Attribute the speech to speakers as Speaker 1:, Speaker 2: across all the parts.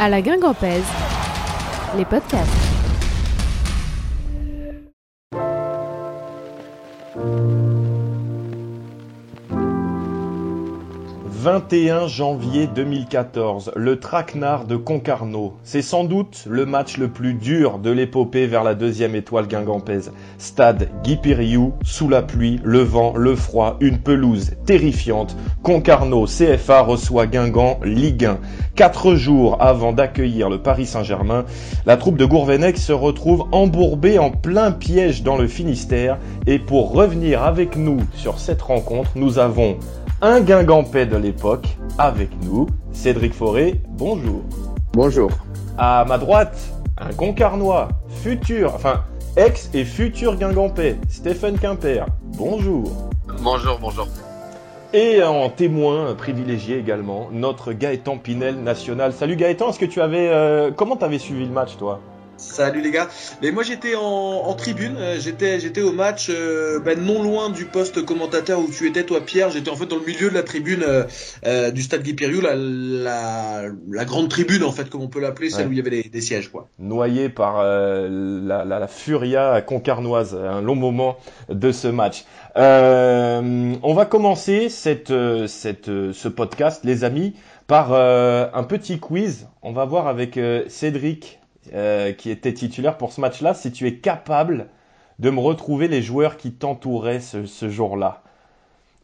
Speaker 1: À la Guingampèse, les podcasts.
Speaker 2: « 21 janvier 2014, le traquenard de Concarneau. C'est sans doute le match le plus dur de l'épopée vers la deuxième étoile guingampèse. Stade Guy Piriou, sous la pluie, le vent, le froid, une pelouse terrifiante. Concarneau CFA reçoit Guingamp Ligue 1. Quatre jours avant d'accueillir le Paris Saint-Germain, la troupe de Gourvenec se retrouve embourbée en plein piège dans le Finistère. Et pour revenir avec nous sur cette rencontre, nous avons un guingampais de l'époque avec nous, Cédric Forêt, bonjour.
Speaker 3: Bonjour.
Speaker 2: À ma droite, un concarnois, futur, enfin ex et futur guingampais, Stéphane Quimper, bonjour.
Speaker 4: Bonjour, bonjour.
Speaker 2: Et en témoin privilégié également, notre Gaëtan Pinel national. Salut Gaëtan, est-ce que tu avais, euh, comment t'avais suivi le match toi?
Speaker 5: Salut les gars. Mais moi j'étais en, en, tribune, j'étais j'étais au match euh, ben, non loin du poste commentateur où tu étais toi Pierre. J'étais en fait dans le milieu de la tribune euh, euh, du stade Guy la, la, la, grande tribune en fait comme on peut l'appeler, celle
Speaker 2: Ouais.
Speaker 5: où il y avait des, des sièges quoi.
Speaker 2: Noyé par euh, la, la, la furia concarnoise, un long moment de ce match. Euh, on va commencer cette, euh, cette, euh, ce podcast, les amis, par euh, un petit quiz. On va voir avec euh, Cédric, euh, qui était titulaire pour ce match-là, si tu es capable de me retrouver les joueurs qui t'entouraient ce, ce jour-là.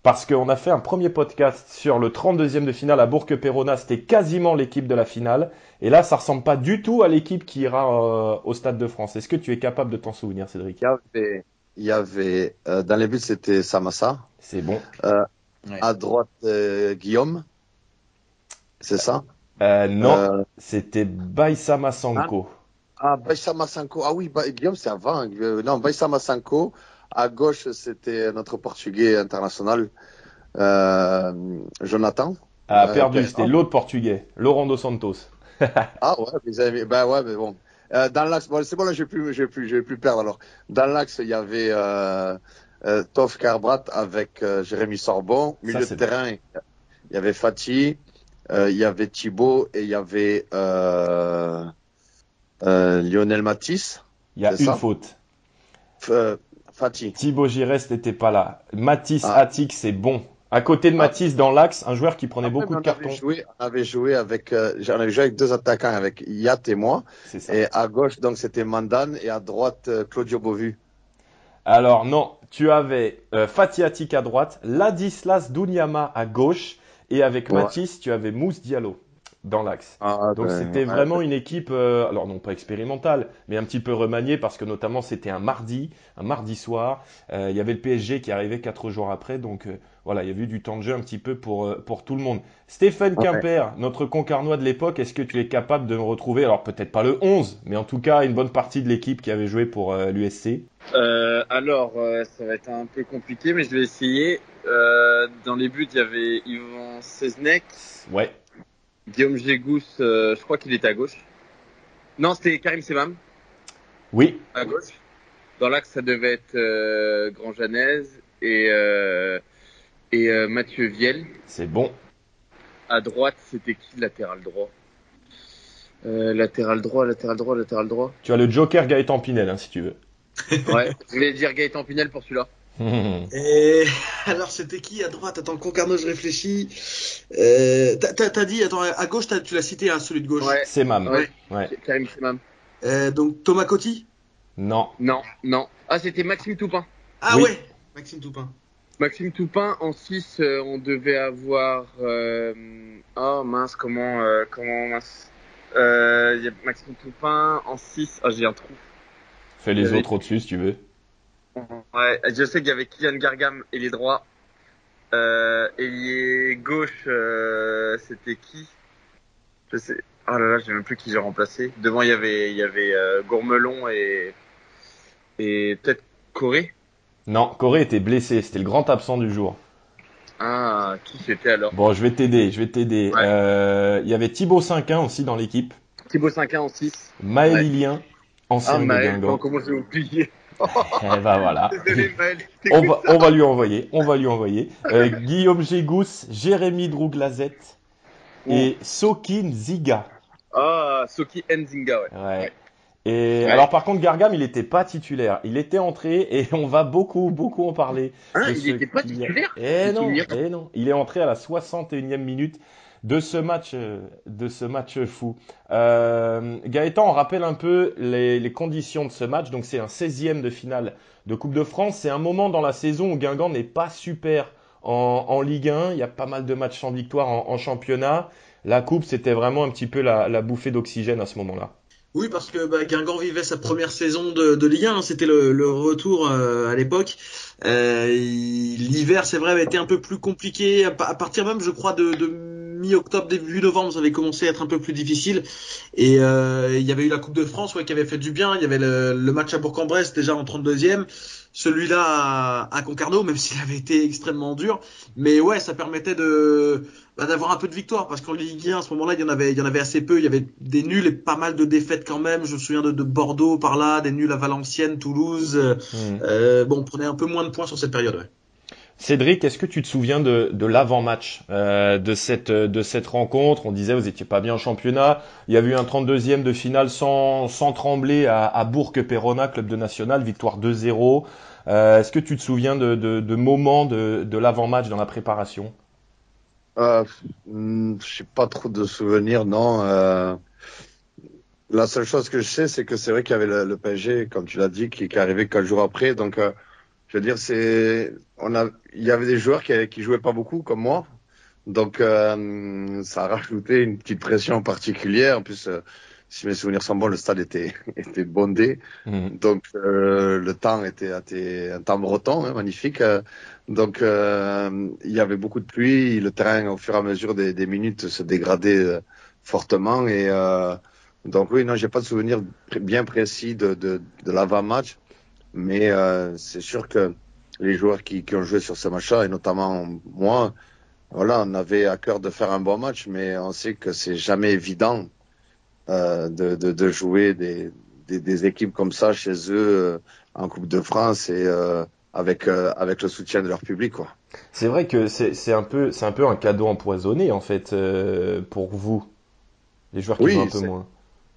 Speaker 2: Parce qu'on a fait un premier podcast sur le 32e de finale à Bourg-Perona, c'était quasiment l'équipe de la finale. Et là, ça ressemble pas du tout à l'équipe qui ira euh, au Stade de France. Est-ce que tu es capable de t'en souvenir, Cédric?
Speaker 3: Il y avait, il y avait euh, dans les buts, c'était Samassa.
Speaker 2: C'est bon.
Speaker 5: Ouais.
Speaker 3: À droite, euh, Guillaume. C'est ça?
Speaker 2: Euh, non,
Speaker 3: Euh,
Speaker 2: c'était Baïsama Sanko.
Speaker 3: Ah, Baïsama Sanko. Ah oui, Guillaume, c'est avant. Euh, non, Baïsama Sanko. À gauche, c'était notre Portugais international, euh, Jonathan.
Speaker 2: a
Speaker 3: Euh,
Speaker 2: perdu, c'était l'autre portugais, Laurent dos Santos.
Speaker 3: Ah ouais, vous avez, ben ouais, mais bon. Euh, dans l'axe, bon, c'est bon là, je vais plus, je vais plus, je vais plus perdre alors. Dans l'axe, il y avait euh, euh, Toff Carbrat avec Jérémy Sorbon. Milieu
Speaker 2: Ça,
Speaker 3: de terrain, il y avait Fatih, euh, il y avait Thibaut et il y avait euh, Lionel Matisse.
Speaker 2: Il y a
Speaker 3: C'est
Speaker 2: une faute.
Speaker 3: F- euh, Fatih.
Speaker 2: Thibaut Girest n'était pas là. Matisse
Speaker 3: Ah.
Speaker 2: Attic, c'est bon. À côté de
Speaker 3: Ah.
Speaker 2: Matisse dans l'axe, un joueur qui prenait
Speaker 3: Après,
Speaker 2: beaucoup de cartons.
Speaker 3: Joué, on avait joué avec, euh, j'en avais joué avec deux attaquants, avec Yat et moi.
Speaker 2: Ça.
Speaker 3: Et à gauche, donc c'était Mandan et à droite euh, Claudio Bovu.
Speaker 2: Alors non, tu avais euh, Fatih Attic à droite, Ladislas Dunyama à gauche, et avec
Speaker 3: Ouais.
Speaker 2: Matisse, tu avais Mousse Diallo dans l'axe.
Speaker 3: Ah,
Speaker 2: Donc
Speaker 3: ben,
Speaker 2: c'était
Speaker 3: ouais.
Speaker 2: vraiment une équipe, euh, alors non pas expérimentale, mais un petit peu remaniée parce que notamment c'était un mardi, un mardi soir. Euh, il y avait le PSG qui arrivait quatre jours après, donc euh, voilà, il y avait eu du temps de jeu un petit peu pour euh, pour tout le monde. Stéphane
Speaker 3: Ouais.
Speaker 2: Quimper, notre concarnois de l'époque, est-ce que tu es capable de me retrouver, alors peut-être pas le 11, mais en tout cas une bonne partie de l'équipe qui avait joué pour euh, l'USC
Speaker 4: Euh, alors, euh, ça va être un peu compliqué, mais je vais essayer. Euh, dans les buts, il y avait Yvan Seznek,
Speaker 2: Ouais,
Speaker 4: Guillaume Gégous, euh, je crois qu'il était à gauche. Non, c'était Karim Semam,
Speaker 2: oui,
Speaker 4: à gauche. Dans l'axe, ça devait être euh, Grand Janez et, euh, et Mathieu Viel.
Speaker 2: c'est bon.
Speaker 4: À droite, c'était qui latéral droit? Euh, Latéral droit, latéral droit, latéral droit.
Speaker 2: Tu as le Joker Gaëtan Pinel, hein, si tu veux.
Speaker 4: Ouais, je voulais dire Gaëtan Pinel pour celui-là.
Speaker 5: Et alors c'était qui à droite? Attends, Concarneau, je réfléchis. Euh, t'as- T'as t'as dit, attends, à gauche, t'as- tu l'as cité, hein, celui de gauche.
Speaker 4: Ouais,
Speaker 2: c'est Mam.
Speaker 4: Ouais.
Speaker 2: Ouais.
Speaker 4: Karim Semam.
Speaker 5: Euh, donc Thomas Coty?
Speaker 2: Non,
Speaker 4: Non, non. Ah, c'était Maxime Toupin.
Speaker 5: Ah
Speaker 2: Oui.
Speaker 5: ouais, Maxime Toupin.
Speaker 4: Maxime Toupin en 6, on devait avoir. Euh... Oh mince, comment. euh, comment mince. Euh, il y a Maxime Toupin en 6. Ah, j'ai un trou.
Speaker 2: fais les autres au-dessus si tu veux.
Speaker 4: Ouais, je sais qu'il y avait Kylian Gargam et les droits. Euh, ailier gauche, euh, c'était qui? Je sais. Oh là là, je sais même plus qui j'ai remplacé. Devant, il y avait, il y avait euh, Gourmelon et et peut-être Corée?
Speaker 2: Non, Corée était blessé, c'était le grand absent du jour.
Speaker 4: Ah, qui c'était alors?
Speaker 2: Bon, je vais t'aider, je vais t'aider.
Speaker 4: Ouais.
Speaker 2: Euh, Il y avait Thibaut Cinquin aussi dans l'équipe,
Speaker 4: Thibaut 5 en 6.
Speaker 2: Maël
Speaker 4: Ouais.
Speaker 2: Lilien,
Speaker 4: Ah,
Speaker 2: ancien de
Speaker 4: Maël,
Speaker 2: Guingamp.
Speaker 4: comment j'ai oublié
Speaker 2: Eh ben voilà. On va, on va lui envoyer, on va lui envoyer. Euh, Guillaume Gégous, Jérémy Drouglazette et Sokin Ziga.
Speaker 6: Ah, Soki Nzinga, ouais.
Speaker 2: Ouais. Et alors par contre Gargam il était pas titulaire, il était entré et on va beaucoup beaucoup en parler.
Speaker 6: Hein, il
Speaker 2: ce
Speaker 6: était pas titulaire
Speaker 2: Eh non, eh non, il est entré à la 61e minute de ce match euh, de ce match fou. Euh, Gaëtan, on rappelle un peu les, conditions de ce match. Donc c'est un 16e de finale de Coupe de France. C'est un moment dans la saison où Guingamp n'est pas super en, en Ligue 1. Il y a pas mal de matchs sans victoire en, championnat. La Coupe, c'était vraiment un petit peu la, bouffée d'oxygène à ce moment-là.
Speaker 5: Oui, parce que bah, Guingamp vivait sa première saison de, Ligue 1, hein. c'était le, retour euh, à l'époque. Euh, L'hiver, c'est vrai, avait été un peu plus compliqué. À, pa- à partir même, je crois, de mi-octobre, début novembre, ça avait commencé à être un peu plus difficile. Et euh, il y avait eu la Coupe de France ouais, qui avait fait du bien. Il y avait le, le match à Bourg-en-Bresse déjà en 32e. Celui-là à, à Concarneau, même s'il avait été extrêmement dur. Mais ouais, ça permettait de bah, d'avoir un peu de victoire parce qu'en Ligue 1 à ce moment-là il y en avait il y en avait assez peu il y avait des nuls et pas mal de défaites quand même je me souviens de, de Bordeaux par là des nuls à Valenciennes Toulouse
Speaker 2: Hmm.
Speaker 5: euh, bon on prenait un peu moins de points sur cette période ouais.
Speaker 2: Cédric, est-ce que tu te souviens de, de l'avant-match euh, de cette de cette rencontre? On disait vous étiez pas bien en championnat. Il y avait eu un 32e de finale sans sans trembler à, à Bourg-Perona, club de national, victoire 2-0. Euh, est-ce que tu te souviens de, de, de moments de, de l'avant-match dans la préparation?
Speaker 3: Euh, hmm, je sais pas trop de souvenirs, non. Euh, la seule chose que je sais, c'est que c'est vrai qu'il y avait le, le PSG, comme tu l'as dit, qui, qui est arrivé quatre jours après. Donc, euh, je veux dire, c'est, on a, il y avait des joueurs qui, qui jouaient pas beaucoup, comme moi. Donc, euh, ça a rajouté une petite pression particulière. En plus, euh, si mes souvenirs sont bons, le stade était, était bondé.
Speaker 2: Mhm.
Speaker 3: Donc euh, le temps était, était un temps breton, hein, magnifique. Donc il y avait beaucoup de pluie, le terrain au fur et à mesure des, des minutes se dégradait fortement et donc oui non j'ai pas de souvenir bien précis de, de, de l'avant-match, mais euh, c'est sûr que les joueurs qui, qui ont joué sur ce match-là et notamment moi, voilà on avait à cœur de faire un bon match, mais on sait que c'est jamais évident euh, de, de, de jouer des, des, des équipes comme ça chez eux euh, en Coupe de France et euh, avec euh, avec le soutien de leur public quoi.
Speaker 2: C'est vrai que c'est c'est un peu c'est un peu un cadeau empoisonné en fait euh, pour vous, les joueurs qui
Speaker 3: Oui,
Speaker 2: jouent un peu moins.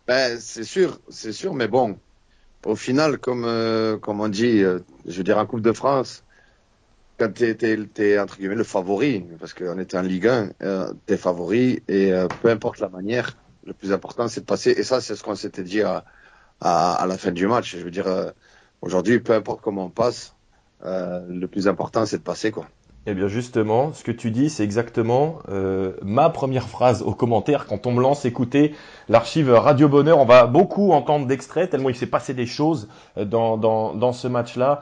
Speaker 3: Ben c'est sûr, c'est sûr, mais bon, au final comme euh, comme on dit, euh, je veux dire en Coupe de France, quand t'es t'es entre guillemets le favori, parce qu'on était en Ligue 1, euh, t'es favori et euh, peu importe la manière, le plus important c'est de passer et ça c'est ce qu'on s'était dit à, à la fin du match. Je veux dire aujourd'hui peu importe comment on passe, le plus important c'est de passer quoi.
Speaker 2: Eh bien justement, ce que tu dis, c'est exactement euh, ma première phrase aux commentaires quand on me lance écouter l'archive Radio Bonheur. On va beaucoup entendre d'extraits, tellement il s'est passé des choses euh, dans ce match-là.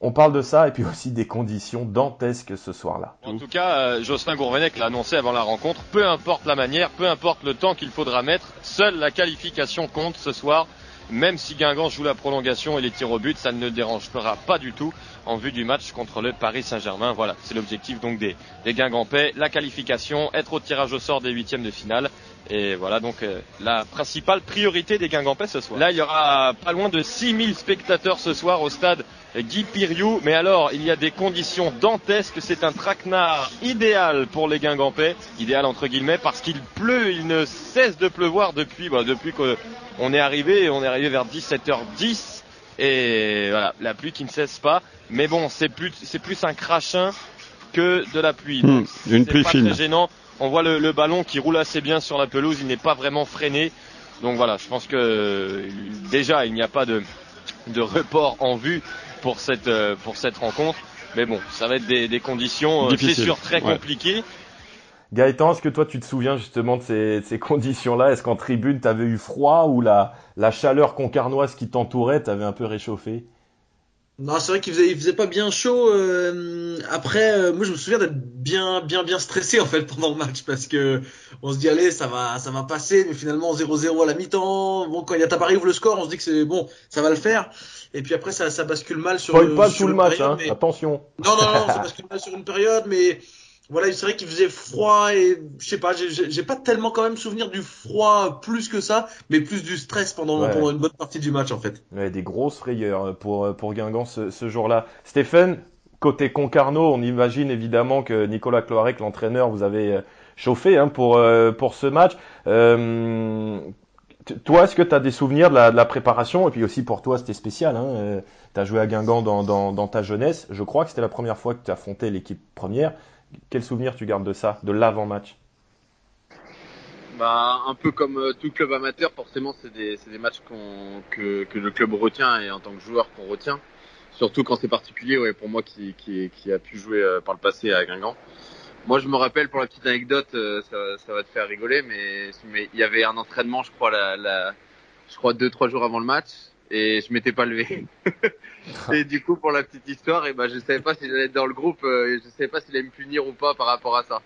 Speaker 2: On parle de ça et puis aussi des conditions dantesques ce soir-là.
Speaker 7: En tout cas, euh, Jocelyn Gourvenec l'a annoncé avant la rencontre, peu importe la manière, peu importe le temps qu'il faudra mettre, seule la qualification compte ce soir. Même si Guingamp joue la prolongation et les tirs au but, ça ne dérangera pas du tout en vue du match contre le Paris Saint-Germain. Voilà, c'est l'objectif donc des, des Guingampais, la qualification, être au tirage au sort des huitièmes de finale. Et voilà donc euh, la principale priorité des Guingampais ce soir. Là, il y aura pas loin de 6000 spectateurs ce soir au stade Guy Piriou. Mais alors, il y a des conditions dantesques. C'est un traquenard idéal pour les Guingampais. Idéal entre guillemets parce qu'il pleut. Il ne cesse de pleuvoir depuis, bah, depuis qu'on est arrivé. On est arrivé vers 17h10. Et voilà, la pluie qui ne cesse pas. Mais bon, c'est plus, c'est plus un crachin que de la pluie. Donc,
Speaker 8: une pluie
Speaker 7: pas
Speaker 8: fine.
Speaker 7: très gênant. On voit le, le ballon qui roule assez bien sur la pelouse. Il n'est pas vraiment freiné. Donc voilà, je pense que déjà il n'y a pas de, de report en vue pour cette euh, pour cette rencontre. Mais bon, ça va être des, des conditions, euh, c'est sûr, très
Speaker 8: ouais.
Speaker 7: compliquées.
Speaker 2: Gaëtan, est-ce que toi tu te souviens justement de ces, de ces conditions-là? Est-ce qu'en tribune tu avais eu froid ou la, la chaleur concarnoise qui t'entourait t'avait un peu réchauffé?
Speaker 5: Non, c'est vrai qu'il faisait, il faisait pas bien chaud. euh, après, euh, moi, je me souviens d'être bien, bien, bien stressé en fait pendant le match parce que on se dit allez, ça va, ça va passer, mais finalement 0-0 à la mi-temps. Bon, quand Yata Paris ouvre le score, on se dit que c'est bon, ça va le faire. Et puis après, ça, ça bascule mal sur.
Speaker 2: Spoil pas
Speaker 5: sur
Speaker 2: tout le
Speaker 5: une
Speaker 2: match,
Speaker 5: période,
Speaker 2: hein,
Speaker 5: mais-
Speaker 2: attention.
Speaker 5: Non, non, non, ça bascule mal sur une période, mais voilà, c'est vrai qu'il faisait froid et je sais pas, j'ai- pas tellement quand même souvenir du froid plus que ça, mais plus du stress pendant,
Speaker 2: Ouais.
Speaker 5: pendant une bonne partie du match en fait.
Speaker 2: Ouais, des grosses frayeurs pour, pour Guingamp ce, ce jour-là. Stéphane, côté Concarneau, on imagine évidemment que Nicolas Cloarec, l'entraîneur, vous avez euh, chauffé hein, pour, euh, pour ce match. Euh, Toi, est-ce que tu as des souvenirs de la, de la, préparation? Et puis aussi pour toi, c'était spécial. Hein euh, tu as joué à Guingamp dans, dans, dans, ta jeunesse. Je crois que c'était la première fois que tu affrontais l'équipe première. Quel souvenir tu gardes de ça, de l'avant-match?
Speaker 4: Bah, un peu comme euh, tout club amateur, forcément, c'est des, matchs que, le club retient et en tant que joueur qu'on retient. Surtout quand c'est particulier, pour moi qui, a pu jouer euh, par le passé à Guingamp. Moi, je me rappelle pour la petite anecdote, euh, ça, ça, va te faire rigoler, mais, mais il y avait un entraînement, je crois, la, la, je crois deux trois jours avant le match, et je m'étais pas levé. et du coup, pour la petite histoire, et ben, je savais pas si j'allais être dans le groupe, et je savais pas s'il allait me punir ou pas par rapport à ça.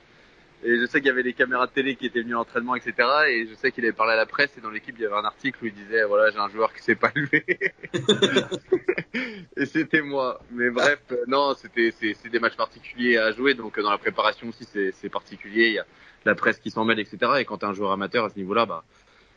Speaker 4: Et je sais qu'il y avait les caméras de télé qui étaient venues à l'entraînement, etc. Et je sais qu'il avait parlé à la presse et dans l'équipe, il y avait un article où il disait, voilà, j'ai un joueur qui s'est pas levé. et c'était moi. Mais bref, non, c'était, c'est, des matchs particuliers à jouer. Donc, dans la préparation aussi, c'est, c'est particulier. Il y a la presse qui s'en mêle, etc. Et quand t'es un joueur amateur à ce niveau-là, bah,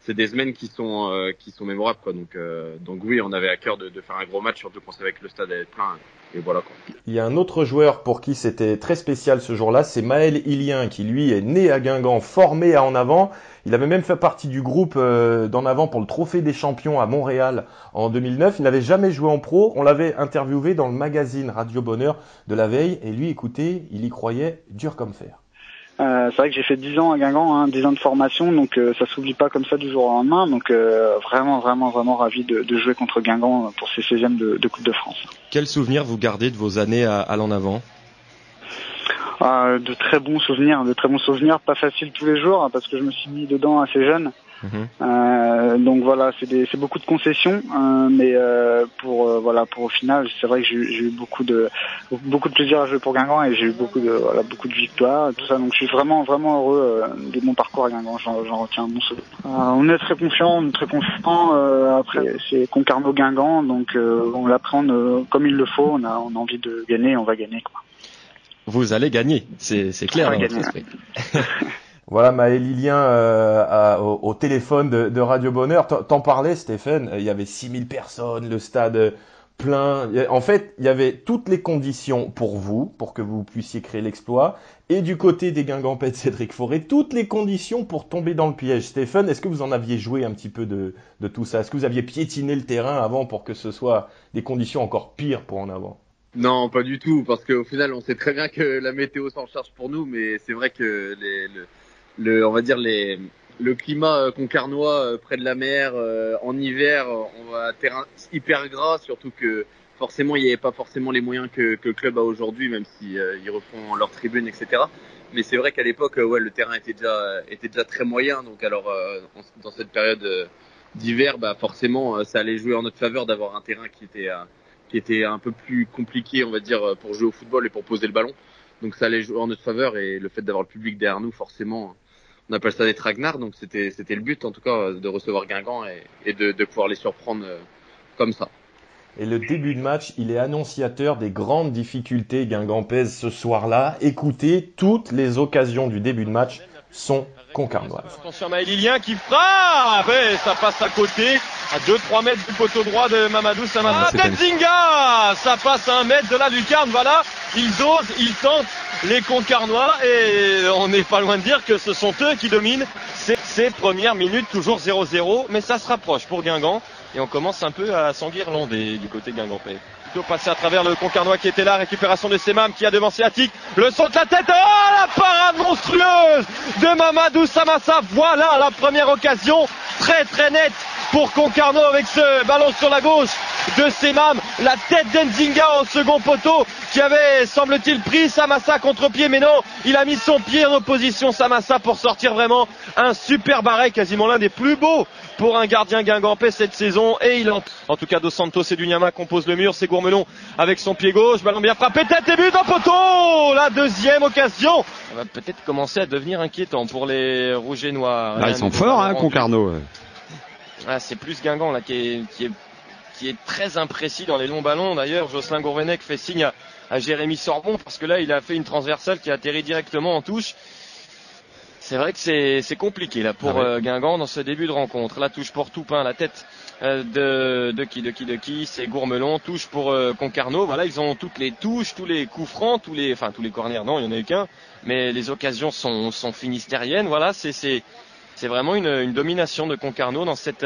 Speaker 4: c'est des semaines qui sont euh, qui sont mémorables quoi. Donc euh, donc oui, on avait à cœur de, de faire un gros match, surtout qu'on savait que le stade allait être plein. Et voilà quoi.
Speaker 2: Il y a un autre joueur pour qui c'était très spécial ce jour-là, c'est Maël Ilien qui lui est né à Guingamp, formé à En Avant. Il avait même fait partie du groupe euh, d'En Avant pour le Trophée des Champions à Montréal en 2009. Il n'avait jamais joué en pro. On l'avait interviewé dans le magazine Radio Bonheur de la veille et lui, écoutez, il y croyait dur comme fer.
Speaker 8: Euh, c'est vrai que j'ai fait 10 ans à Guingamp, hein, 10 ans de formation, donc euh, ça s'oublie pas comme ça du jour au lendemain. Donc euh, vraiment, vraiment, vraiment ravi de, de, jouer contre Guingamp pour ces 16e de, de, Coupe de France.
Speaker 2: Quel souvenir vous gardez de vos années à, à l'en avant
Speaker 8: ah, De très bons souvenirs, de très bons souvenirs. Pas facile tous les jours hein, parce que je me suis mis dedans assez jeune. Euh, donc voilà, c'est beaucoup de concessions, euh, mais euh, pour euh, voilà pour au final, c'est vrai que j'ai eu beaucoup de beaucoup de plaisir à jouer pour Guingamp et j'ai eu beaucoup de voilà beaucoup de victoires et tout ça. Donc je suis vraiment vraiment heureux de mon parcours à Guingamp. J'en retiens un bon souvenir. on est très confiant, on est très confiant. après c'est Concarneau Guingamp, donc on l'apprend comme il le faut. On a on a envie de gagner, on va gagner quoi.
Speaker 2: Vous allez gagner, c'est clair dans votre esprit. Voilà, Maël Lilien euh, au, téléphone de, Radio Bonheur. T'en parlais, Stéphane, il y avait 6000 personnes, le stade plein. En fait, il y avait toutes les conditions pour vous, pour que vous puissiez créer l'exploit. Et du côté des Guingampais de Cédric Forêt, toutes les conditions pour tomber dans le piège. Stéphane, est-ce que vous en aviez joué un petit peu de, tout ça? Est-ce que vous aviez piétiné le terrain avant pour que ce soit des conditions encore pires pour en avant
Speaker 4: non, pas du tout, parce qu'au final, on sait très bien que la météo s'en charge pour nous, mais c'est vrai que les, le, le, on va dire les, le climat euh, concarnois euh, près de la mer euh, en hiver, on va terrain hyper gras, surtout que forcément il n'y avait pas forcément les moyens que, que le club a aujourd'hui, même si ils refont leur tribune, etc. Mais c'est vrai qu'à l'époque, ouais, le terrain était déjà était déjà très moyen, donc alors dans cette période d'hiver, bah forcément ça allait jouer en notre faveur d'avoir un terrain qui était qui était un peu plus compliqué, on va dire, pour jouer au football et pour poser le ballon. Donc ça allait jouer en notre faveur et le fait d'avoir le public derrière nous, forcément, on appelle ça des tragnards. Donc c'était c'était le but en tout cas de recevoir Guingamp et, de, pouvoir les surprendre euh, comme ça.
Speaker 2: Et le début de match, il est annonciateur des grandes difficultés guingampaises ce soir-là. Écoutez, toutes les occasions du début de match sont concarnoises.
Speaker 7: Attention Maëlilien qui frappe et ça passe à côté à 2-3 mètres du poteau droit de Mamadou Samassa. Ah, Ça passe à un mètre de la lucarne, voilà. Ils osent, ils tentent les Concarnois et on n'est pas loin de dire que ce sont eux qui dominent ces, ces premières minutes, toujours 0-0, mais ça se rapproche pour Guingamp et on commence un peu à s'enguirlander du côté guingampais. Plutôt passer à travers le Concarnois qui était là, récupération de Semam qui a devancé Attic, le saut de la tête, oh la parade monstrueuse de Mamadou Samassa, voilà la première occasion, très très nette pour Concarneau avec ce ballon sur la gauche de Semam, la tête d'Enzinga au second poteau qui avait, semble-t-il, pris Samassa contre pied, mais non, il a mis son pied en opposition Samassa pour sortir vraiment un super barret, quasiment l'un des plus beaux pour un gardien guingampais cette saison et il en, en tout cas Dos Santos et Dunyama composent le mur, c'est Gourmelon avec son pied gauche, ballon bien frappé, tête et but dans poteau La deuxième occasion Ça va peut-être commencer à devenir inquiétant pour les rouges et noirs.
Speaker 2: Ah, ils sont forts hein, Concarneau.
Speaker 7: Ah, c'est plus Guingamp là qui est, qui est qui est très imprécis dans les longs ballons. D'ailleurs, Jocelyn Gourvenec fait signe à, Jérémy Sorbon parce que là, il a fait une transversale qui a atterri directement en touche. C'est vrai que c'est compliqué là pour ah euh, Guingamp dans ce début de rencontre. La touche pour Toupin, la tête euh, de, de qui, de qui, de qui, c'est Gourmelon. Touche pour euh, Concarneau. Voilà, ils ont toutes les touches, tous les coups francs, tous les, enfin tous les corners. Non, il y en a eu qu'un. Mais les occasions sont, sont finistériennes. Voilà, c'est c'est vraiment une, une, domination de Concarneau dans cette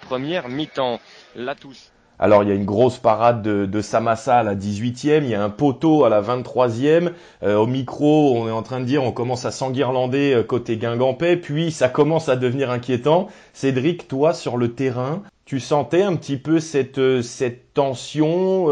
Speaker 7: première mi-temps. La touche
Speaker 2: alors il y a une grosse parade de, de Samassa à la 18e, il y a un poteau à la 23e. Euh, au micro, on est en train de dire on commence à s'enguirlander euh, côté Guingampais, puis ça commence à devenir inquiétant. Cédric, toi sur le terrain, tu sentais un petit peu cette, euh, cette tension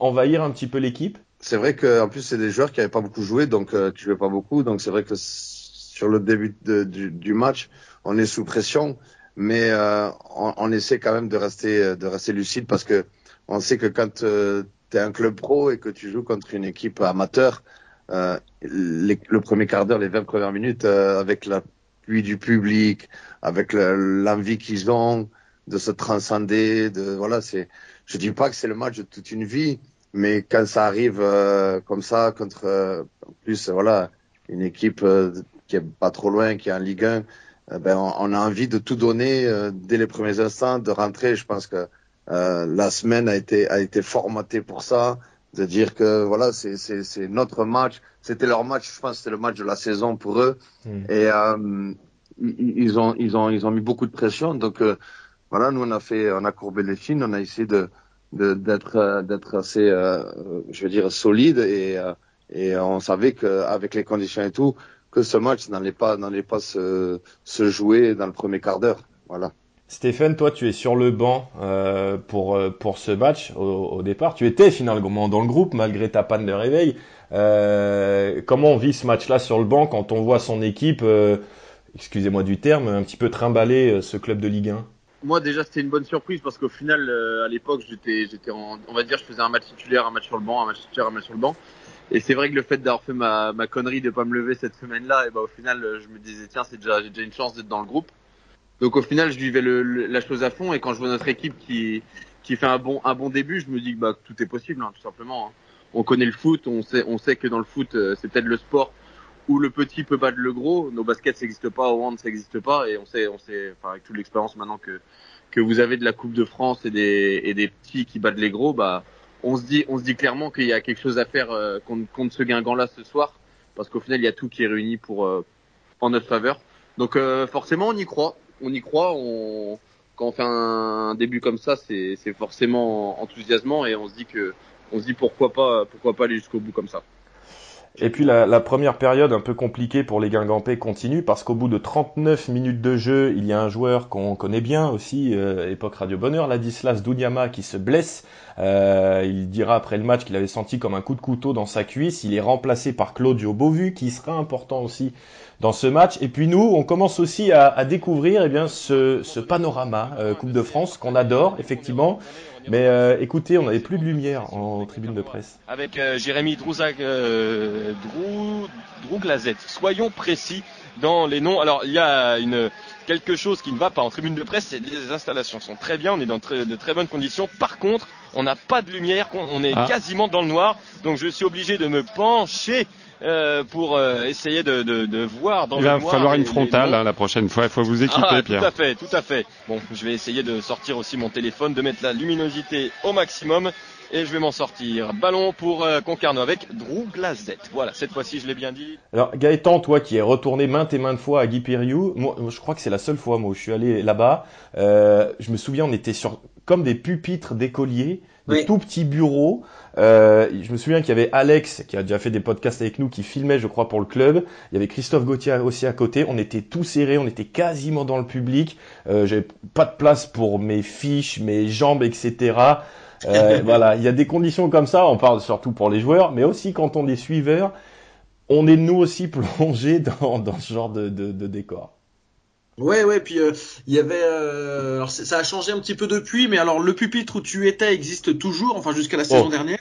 Speaker 2: envahir un petit peu l'équipe?
Speaker 3: C'est vrai qu'en plus c'est des joueurs qui n'avaient pas beaucoup joué, donc tu jouais pas beaucoup, donc c'est vrai que sur le début du, du match, on est sous pression mais euh, on, on, essaie quand même de rester de rester lucide parce que on sait que quand euh, tu es un club pro et que tu joues contre une équipe amateur, euh, le premier quart d'heure, les 20 premières minutes, euh, avec l'appui du public, avec l'envie qu'ils ont de se transcender, de voilà, c'est. Je dis pas que c'est le match de toute une vie, mais quand ça arrive euh, comme ça contre, en plus voilà, une équipe qui est pas trop loin, qui est en Ligue 1 eh ben, on, a envie de tout donner euh, dès les premiers instants, de rentrer. Je pense que euh, la semaine a été a été formatée pour ça, de dire que voilà, c'est notre match. C'était leur match. Je pense c'était le match de la saison pour eux. Hmm. Et euh, ils ont ils ont ils ont mis beaucoup de pression. Donc euh, voilà, nous on a fait on a courbé les chines, on a essayé de d'être d'être assez je veux dire solide et et on savait qu'avec les conditions et tout que ce match n'allait pas, n'allait pas se, se, jouer dans le premier quart d'heure. Voilà.
Speaker 2: Stéphane, toi, tu es sur le banc euh, pour euh, pour ce match au, au, départ. Tu étais finalement dans le groupe malgré ta panne de réveil. Euh, comment on vit ce match-là sur le banc quand on voit son équipe, euh, excusez-moi du terme, un petit peu trimballer euh, ce club de Ligue 1
Speaker 4: Moi, déjà, c'était une bonne surprise parce qu'au final, à l'époque, j'étais, j'étais, on va dire, je faisais un match titulaire, un match sur le banc, un match titulaire, un match sur le banc. Et c'est vrai que le fait d'avoir fait ma, ma connerie de pas me lever cette semaine-là, et bah au final, je me disais tiens, c'est déjà j'ai déjà une chance d'être dans le groupe. Donc au final, je vivais le, la chose à fond. Et quand je vois notre équipe qui qui fait un bon un bon début, je me dis que bah tout est possible, hein, tout simplement. Hein. On connaît le foot, on sait on sait que dans le foot, euh, c'est peut-être le sport où le petit peut battre le gros. Nos baskets ça n'existe pas, au hand ça n'existe pas, et on sait on sait, enfin avec toute l'expérience maintenant que que vous avez de la Coupe de France et des et des petits qui battent les gros, bah on se dit, on se dit clairement qu'il y a quelque chose à faire euh, contre, ce Guingamp-là ce soir, parce qu'au final, il y a tout qui est réuni pour euh, en notre faveur. Donc euh, forcément, on y croit, on y croit. Quand on fait un début comme ça, c'est forcément enthousiasmant et on se dit que, on se dit pourquoi pas, pourquoi pas aller jusqu'au bout comme ça.
Speaker 2: Et puis la, la, première période un peu compliquée pour les Guingampais continue parce qu'au bout de 39 minutes de jeu, il y a un joueur qu'on connaît bien aussi, euh, époque Radio Bonheur, Ladislas Dunyama, qui se blesse. Euh, il dira après le match qu'il avait senti comme un coup de couteau dans sa cuisse. Il est remplacé par Claudio Bovu, qui sera important aussi dans ce match. Et puis nous, on commence aussi à, à découvrir eh bien, ce, ce panorama euh, Coupe de France qu'on adore, effectivement. Mais euh, écoutez, on n'avait plus de lumière en tribune de presse.
Speaker 7: Avec euh, Jérémy Drouzag, euh, Drou, Drouglazette. Soyons précis dans les noms. Alors, il y a une quelque chose qui ne va pas en tribune de presse, c'est les installations sont très bien, on est dans de très bonnes conditions. Par contre, on n'a pas de lumière, on est ah. quasiment dans le noir, donc je suis obligé de me pencher euh, pour euh, essayer de, de, de, voir dans
Speaker 9: Il va falloir une frontale hein, la prochaine fois. Il faut vous équiper, ah, Pierre.
Speaker 7: Tout à fait, tout à fait. Bon, je vais essayer de sortir aussi mon téléphone, de mettre la luminosité au maximum. Et je vais m'en sortir. Ballon pour euh, Concarneau avec Drew Glazette. Voilà, cette fois-ci je l'ai bien dit.
Speaker 2: Alors Gaëtan, toi qui es retourné maintes et maintes fois à Guy moi je crois que c'est la seule fois moi où je suis allé là-bas. Euh, je me souviens, on était sur comme des pupitres d'écoliers des tout petits bureaux. Euh, je me souviens qu'il y avait Alex qui a déjà fait des podcasts avec nous, qui filmait, je crois, pour le club. Il y avait Christophe Gauthier aussi à côté. On était tous serrés, on était quasiment dans le public. Euh, J'avais pas de place pour mes fiches, mes jambes, etc. Euh, voilà, il y a des conditions comme ça. On parle surtout pour les joueurs, mais aussi quand on est suiveur, on est nous aussi plongés dans, dans ce genre de, de, de décor.
Speaker 5: Ouais, ouais, puis euh, il y avait, euh, alors ça a changé un petit peu depuis, mais alors le pupitre où tu étais existe toujours, enfin jusqu'à la saison oh. dernière.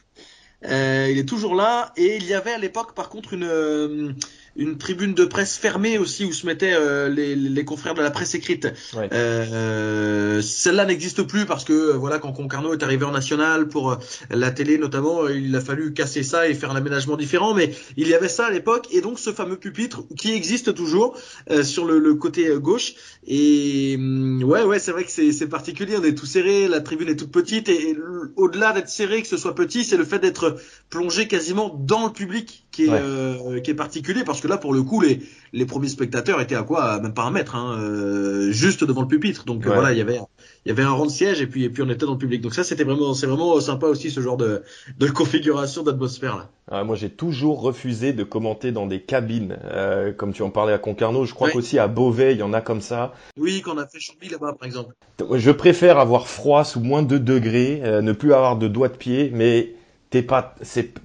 Speaker 5: Euh, il est toujours là, et il y avait à l'époque par contre une une tribune de presse fermée aussi où se mettaient euh, les, les, confrères de la presse écrite. Euh, Celle-là n'existe plus parce que voilà quand Concarneau est arrivé en national pour euh, la télé notamment, euh, il a fallu casser ça et faire un aménagement différent. Mais il y avait ça à l'époque et donc ce fameux pupitre qui existe toujours euh, sur le, le, côté gauche. Et hum, ouais ouais c'est vrai que c'est particulier. On est tout serré, la tribune est toute petite et, et au-delà d'être serré, que ce soit petit, c'est le fait d'être plongé quasiment dans le public qui est, euh, qui est particulier parce que là, pour le coup, les, les premiers spectateurs étaient à quoi? Même pas un mètre, hein, euh, juste devant le pupitre. Donc voilà, il y avait il y avait un rang de siège et puis et puis on était dans le public. Donc ça, c'était vraiment c'est vraiment sympa aussi ce genre de, de configuration d'atmosphère là.
Speaker 2: Ah, moi, j'ai toujours refusé de commenter dans des cabines, euh, comme tu en parlais à Concarneau. Je crois qu'aussi à Beauvais, il y en a comme ça.
Speaker 5: Oui, qu'on a fait Chambly là-bas, par exemple.
Speaker 2: Je préfère avoir froid sous moins de 2 degrés, ne plus avoir de doigts de pied, mais t'es pas,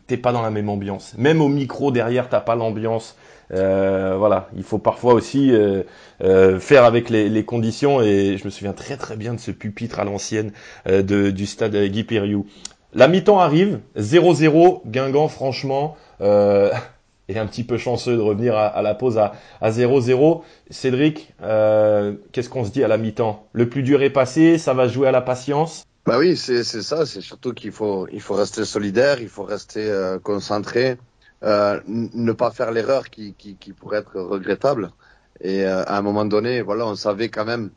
Speaker 2: t'es pas dans la même ambiance. Même au micro derrière, t'as pas l'ambiance. Euh, voilà, il faut parfois aussi euh, euh, faire avec les, conditions. Et je me souviens très très bien de ce pupitre à l'ancienne du stade Guy. La mi-temps arrive, 0-0. Guingamp, franchement, est un petit peu chanceux de revenir à la pause à 0-0. Cédric, qu'est-ce qu'on se dit à la mi-temps? Le plus dur est passé, ça va jouer à la patience?
Speaker 3: Bah oui, c'est ça. C'est surtout qu'il faut il faut rester solidaire, il faut rester euh, concentré, euh, ne pas faire l'erreur qui, qui, qui pourrait être regrettable. Et euh, à un moment donné, voilà, on savait quand même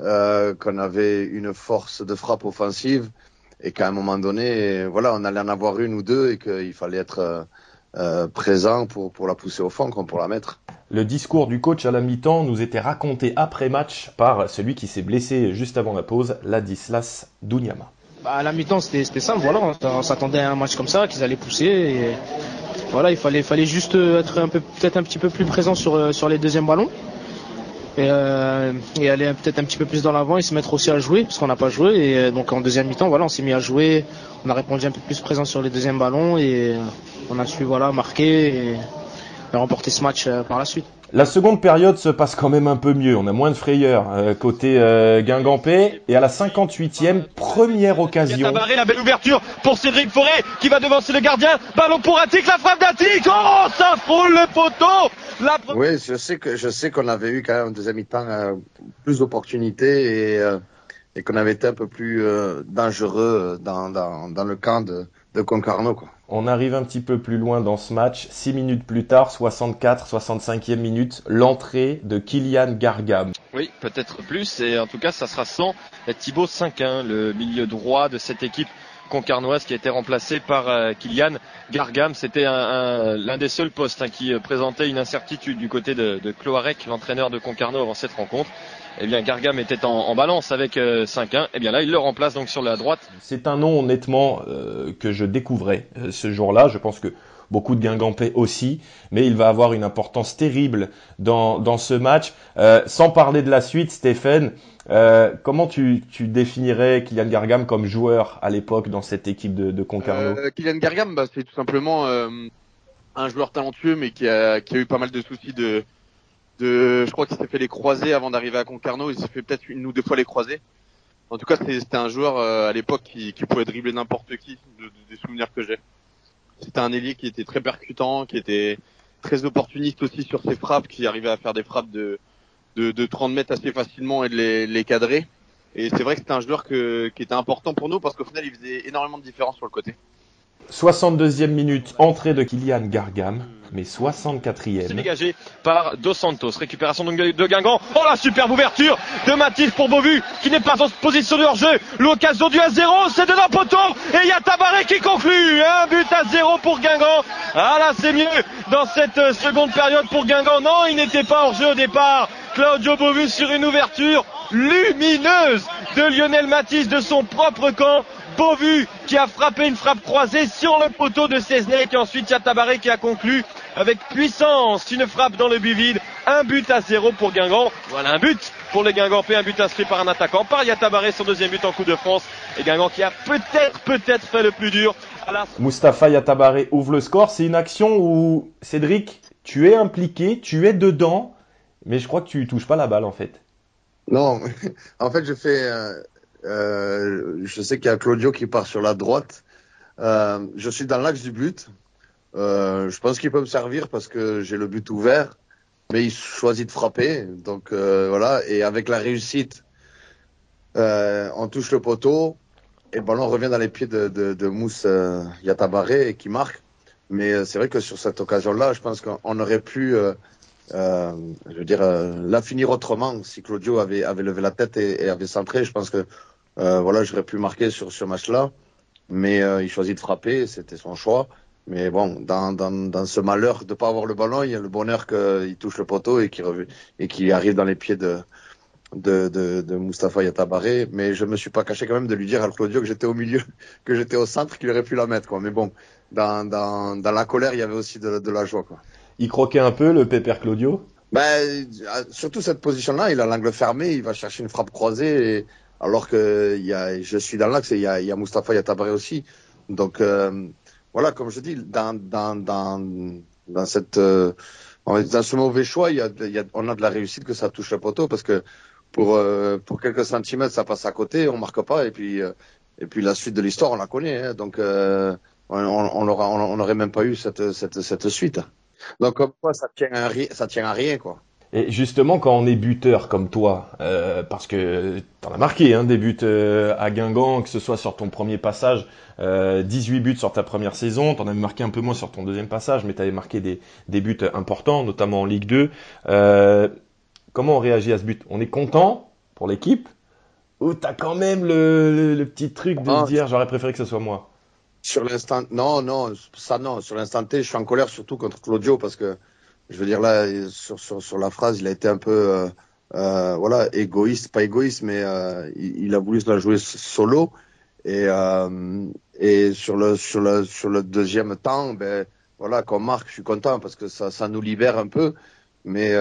Speaker 3: euh, qu'on avait une force de frappe offensive et qu'à un moment donné, voilà, on allait en avoir une ou deux et qu'il fallait être euh, présent pour pour la pousser au fond comme pour la mettre.
Speaker 2: Le discours du coach à la mi-temps nous était raconté après match par celui qui s'est blessé juste avant la pause, Ladislas Dunyama.
Speaker 10: Bah, à la mi-temps, c'était simple, voilà, on, s'attendait à un match comme ça, qu'ils allaient pousser. Et, voilà, il fallait, fallait juste être un peu, peut-être un petit peu plus présent sur, sur les deuxièmes ballons. Et, euh, et aller peut-être un petit peu plus dans l'avant et se mettre aussi à jouer, parce qu'on n'a pas joué. Et euh, donc en deuxième mi-temps, voilà, on s'est mis à jouer, on a répondu un peu plus présent sur les deuxièmes ballons et euh, on a su voilà, marquer. Et, remporter ce match euh, par la suite.
Speaker 2: La seconde période se passe quand même un peu mieux. On a moins de frayeur euh, côté euh, Guingampé. Et à la 58e, première occasion.
Speaker 7: Barré, la belle ouverture pour Cédric Forêt qui va devancer le gardien. Ballon pour Attic, la frappe d'Attic. Oh, ça frôle le poteau. La...
Speaker 3: Oui, je sais que je sais qu'on avait eu quand même en deuxième mi-temps euh, plus d'opportunités et, euh, et qu'on avait été un peu plus dangereux dans, dans, dans le camp de, de Concarneau. Quoi.
Speaker 2: On arrive un petit peu plus loin dans ce match. Six minutes plus tard, 64, 65e minute, l'entrée de Kylian Gargam.
Speaker 7: Oui, peut-être plus. Et en tout cas, ça sera sans Thibaut Cinquin, le milieu droit de cette équipe concarnoise qui a été remplacé par euh, Kylian Gargam. C'était l'un des seuls postes hein, qui euh, présentait une incertitude du côté de, de Cloarec, l'entraîneur de Concarneau avant cette rencontre eh bien Gargam était en, balance avec 5-1. Euh, eh bien là, il le remplace donc sur la droite.
Speaker 2: C'est un nom honnêtement euh, que je découvrais euh, ce jour-là. Je pense que beaucoup de Guingampais aussi, mais il va avoir une importance terrible dans, dans ce match. sans parler de la suite, Stéphane, comment tu, tu, définirais Kylian Gargam comme joueur à l'époque dans cette équipe de, de Concarneau
Speaker 4: Kylian Gargam, bah, c'est tout simplement un joueur talentueux, mais qui a, qui a eu pas mal de soucis de, je crois qu'il s'est fait les croisés avant d'arriver à Concarneau. Il s'est fait peut-être une ou deux fois les croisés. En tout cas, c'était un joueur euh, à l'époque qui, qui, pouvait dribbler n'importe qui, des souvenirs que j'ai. C'était un ailier qui était très percutant, qui était très opportuniste aussi sur ses frappes, qui arrivait à faire des frappes de, de, de 30 mètres assez facilement et de les, les cadrer. Et c'est vrai que c'était un joueur que, qui était important pour nous parce qu'au final, il faisait énormément de différence sur le côté.
Speaker 2: 62e minute, entrée de Kylian Gargam, mais 64e.
Speaker 7: C'est dégagé par Dos Santos. Récupération de Guingamp. Oh la superbe ouverture de Mathis pour Beauvu, qui n'est pas en position de hors-jeu. L'occasion du 1-0, c'est de la poteau. Et il y a Tabaré qui conclut. Un but à 0 pour Guingamp. Ah là, c'est mieux dans cette seconde période pour Guingamp. Non, il n'était pas hors-jeu au départ. Claudio Beauvu sur une ouverture lumineuse de Lionel Matisse de son propre camp. Beauvu qui a frappé une frappe croisée sur le poteau de Cesnec et ensuite Yatabaré qui a conclu avec puissance une frappe dans le but vide. Un but à zéro pour Guingamp. Voilà un but pour les Guingampais, un but inscrit par un attaquant, par Yatabaré, son deuxième but en Coupe de France. Et Guingamp qui a peut-être, peut-être fait le plus dur.
Speaker 2: À Mustapha Yatabaré ouvre le score. C'est une action où, Cédric, tu es impliqué, tu es dedans, mais je crois que tu touches pas la balle en fait.
Speaker 3: Non, en fait, je fais, euh, euh, je sais qu'il y a Claudio qui part sur la droite. Euh, je suis dans l'axe du but. Euh, je pense qu'il peut me servir parce que j'ai le but ouvert, mais il choisit de frapper. Donc voilà, et avec la réussite, on touche le poteau et le ballon revient dans les pieds de, Mousse Yatabaré qui marque. Mais c'est vrai que sur cette occasion-là, je pense qu'on aurait pu, je veux dire, la finir autrement si Claudio avait, levé la tête et, et avait centré. Je pense que voilà, j'aurais pu marquer sur ce match-là, mais euh, il choisit de frapper, c'était son choix. Mais bon, dans, dans, dans ce malheur de pas avoir le ballon, il y a le bonheur qu'il touche le poteau et qu'il arrive dans les pieds de de, de, de Mustapha Yatabaré. Mais je me suis pas caché quand même de lui dire à Claudio que j'étais au milieu, que j'étais au centre, qu'il aurait pu la mettre. Quoi. Mais bon, dans, dans, dans la colère, il y avait aussi de, de la joie. Quoi.
Speaker 2: Il croquait un peu le pépère Claudio?
Speaker 3: Ben, surtout cette position-là, il a l'angle fermé, il va chercher une frappe croisée, et, alors que y a, je suis dans l'axe il y a, il y a Yatabaré aussi. Donc euh, voilà, comme je dis, dans dans dans dans cette euh, dans ce mauvais choix, y a, y a, on a de la réussite que ça touche le poteau parce que pour euh, pour quelques centimètres ça passe à côté, on marque pas et puis euh, et puis la suite de l'histoire on la connaît. Hein, donc on, on, aura, on n'aurait même pas eu cette cette cette suite. Donc quoi, ça tient à ça tient à rien quoi.
Speaker 2: Et justement, quand on est buteur comme toi, euh, parce que t'en as marqué hein, des buts euh, à Guingamp, que ce soit sur ton premier passage, euh, 18 buts sur ta première saison, t'en avais marqué un peu moins sur ton deuxième passage, mais t'avais marqué des, des buts importants, notamment en Ligue 2. Euh, comment on réagit à ce but? On est content pour l'équipe? Ou t'as quand même le, le, petit truc de ah, dire j'aurais préféré que ce soit moi?
Speaker 3: Sur l'instant, non, non, ça non. Sur l'instant T, je suis en colère surtout contre Claudio parce que, je veux dire là, sur, sur, sur la phrase, il a été un peu, euh, euh, voilà, égoïste, pas égoïste, mais euh, il, il, a voulu se la jouer solo. Et, euh, et sur le sur le sur le deuxième temps, ben voilà, qu'on marque, je suis content parce que ça ça nous libère un peu. Mais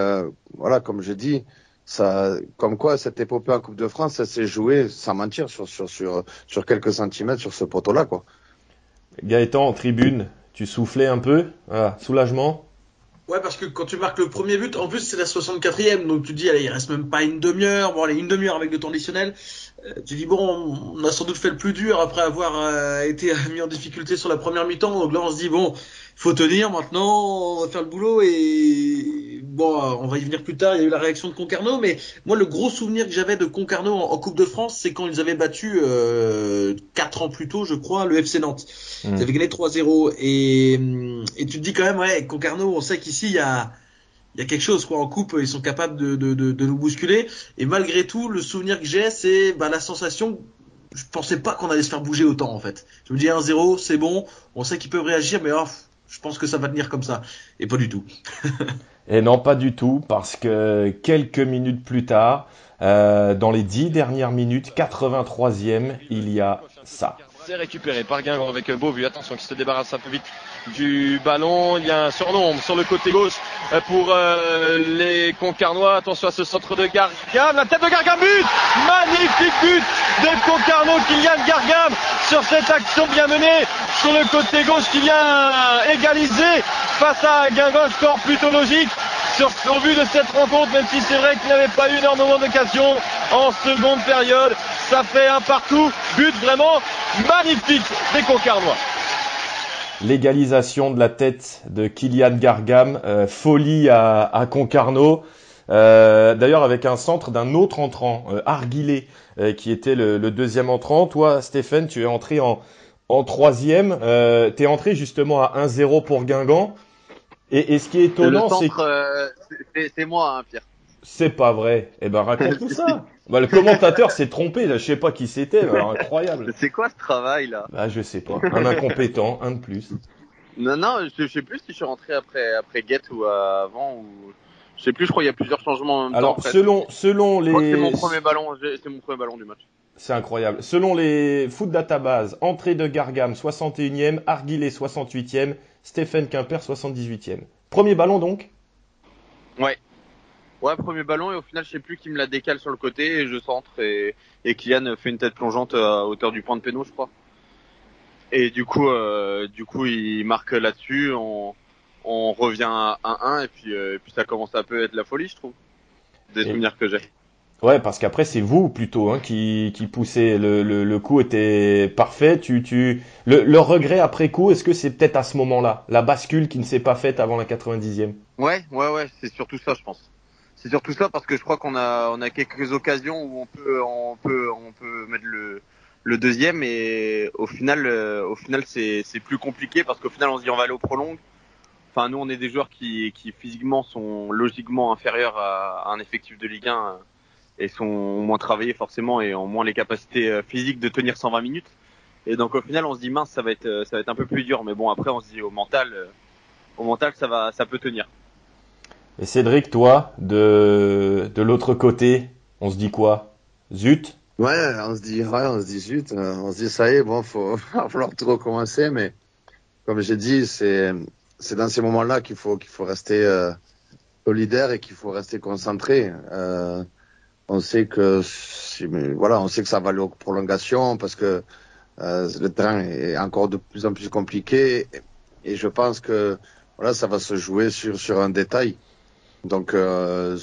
Speaker 3: voilà, comme je dis, ça, comme quoi cette épopée en Coupe de France, ça s'est joué sans mentir sur sur sur sur quelques centimètres sur ce poteau-là, quoi.
Speaker 2: Gaëtan en tribune, tu soufflais un peu Voilà, soulagement
Speaker 5: Ouais, parce que quand tu marques le premier but, en plus c'est la 64e, donc tu dis, allez, il reste même pas une demi-heure, bon, allez, une demi-heure avec le temps additionnel. Euh, tu dis, bon, on a sans doute fait le plus dur après avoir euh, été mis en difficulté sur la première mi-temps, donc là on se dit, bon, faut tenir maintenant, on va faire le boulot et bon, on va y venir plus tard. Il y a eu la réaction de Concarneau, mais moi le gros souvenir que j'avais de Concarneau en, Coupe de France, c'est quand ils avaient battu euh, 4 ans plus tôt, je crois, le FC Nantes. Mmh. Ils avaient gagné 3-0 et, et tu te dis quand même, ouais, Concarneau, on sait il y a il y a quelque chose quoi en coupe ils sont capables de, de, de, de nous bousculer et malgré tout le souvenir que j'ai c'est bah, la sensation je pensais pas qu'on allait se faire bouger autant en fait je me dis 1-0 c'est bon on sait qu'ils peuvent réagir mais oh, je pense que ça va tenir comme ça. Et pas du tout.
Speaker 2: Et non, pas du tout, parce que quelques minutes plus tard, euh, dans les dix dernières minutes, 83e, il y a ça.
Speaker 7: C'est récupéré par Guingamp avec Beauvu. Attention, qui se débarrasse un peu vite du ballon. Il y a un surnombre sur le côté gauche euh, pour euh, les Concarnois. Attention à ce centre de Gargam. La tête de Gargam, but Magnifique but de Concarneau, Kylian Gargam sur cette action bien menée sur le côté gauche qui vient égaliser face à Guingamp. Score plutôt logique sur, au vu de cette rencontre, même si c'est vrai qu'il n'avait pas eu énormément d'occasions en seconde période. Ça fait un partout. But vraiment magnifique des Concarnois.
Speaker 2: Légalisation de la tête de Kylian Gargam, euh, folie à, à Concarneau. Euh, D'ailleurs avec un centre d'un autre entrant, euh, Arguilé, euh, qui était le, le, deuxième entrant. Toi, Stéphane, tu es entré en, en troisième. Euh, tu es entré justement à 1-0 pour Guingamp. Et, et, ce qui est étonnant, c'est
Speaker 4: c'est moi, hein, Pierre.
Speaker 2: C'est pas vrai. Eh ben raconte tout ça. Bah, le commentateur s'est trompé, je sais pas qui c'était, incroyable.
Speaker 4: C'est quoi ce travail là?
Speaker 2: Bah je sais pas, un incompétent, un de plus.
Speaker 4: Non non, je, sais plus si je suis rentré après après Get ou avant ou je sais plus, je crois qu'il y a plusieurs changements en même
Speaker 2: Alors,
Speaker 4: temps.
Speaker 2: Alors selon selon les
Speaker 4: C'est mon premier ballon, c'est mon premier ballon du match.
Speaker 2: C'est incroyable. Selon les Foot Database, entrée de Gargam 61e, Arguilé 68e, Stéphane Quimper 78e. Premier ballon donc?
Speaker 4: Ouais. Ouais, premier ballon et au final, je sais plus qui me la décale sur le côté et je centre et, et Kylian fait une tête plongeante à hauteur du point de péno, je crois. Et du coup, euh, du coup, il marque là-dessus. On, on revient à 1-1 et puis, euh, et puis ça commence à peu être la folie, je trouve. Des et... souvenirs que j'ai.
Speaker 2: Ouais, parce qu'après c'est vous plutôt hein, qui, qui poussez. Le, le, le, coup était parfait. Tu, tu... Le, le regret après coup, est-ce que c'est peut-être à ce moment-là, la bascule qui ne s'est pas faite avant la 90e
Speaker 4: Ouais, ouais, ouais, c'est surtout ça, je pense c'est surtout ça parce que je crois qu'on a on a quelques occasions où on peut on peut on peut mettre le deuxième et au final euh, au final c'est plus compliqué parce qu'au final on se dit on va aller au prolong. Enfin nous on est des joueurs qui physiquement sont logiquement inférieurs à, un effectif de Ligue 1 et sont moins travaillés forcément et ont moins les capacités euh, physiques de tenir 120 minutes. Et donc au final, on se dit mince, ça va être, ça va être un peu plus dur. Mais bon, après, on se dit au mental, au mental, ça va, ça peut tenir.
Speaker 2: Et Cédric, toi, de, de l'autre côté, on se dit quoi? Zut?
Speaker 3: Ouais, on se dit, ouais, on se dit zut, on se dit ça y est, bon, faut, va falloir tout recommencer, mais comme j'ai dit, c'est, c'est dans ces moments-là qu'il faut, qu'il faut rester euh, solidaire et qu'il faut rester concentré. Euh, on sait que, voilà, on sait que ça va aller aux prolongations parce que euh, le terrain est encore de plus en plus compliqué et, je pense que voilà, ça va se jouer sur sur un détail. Donc euh,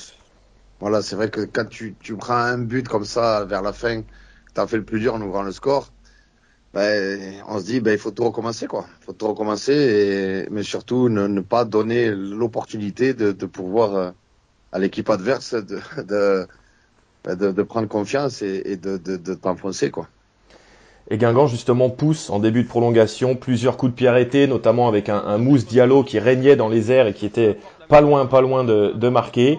Speaker 3: voilà, c'est vrai que quand tu, prends un but comme ça vers la fin, tu as fait le plus dur en ouvrant le score, ben, on se dit ben, il faut tout recommencer quoi. Faut tout recommencer, mais surtout ne, pas donner l'opportunité de, pouvoir euh, à l'équipe adverse ben, de, de, prendre confiance et, et de t'enfoncer quoi.
Speaker 2: Et Guingamp justement pousse en début de prolongation plusieurs coups de pied arrêtés, notamment avec un, un Mousse Diallo qui régnait dans les airs et qui était pas loin, pas loin de, de marquer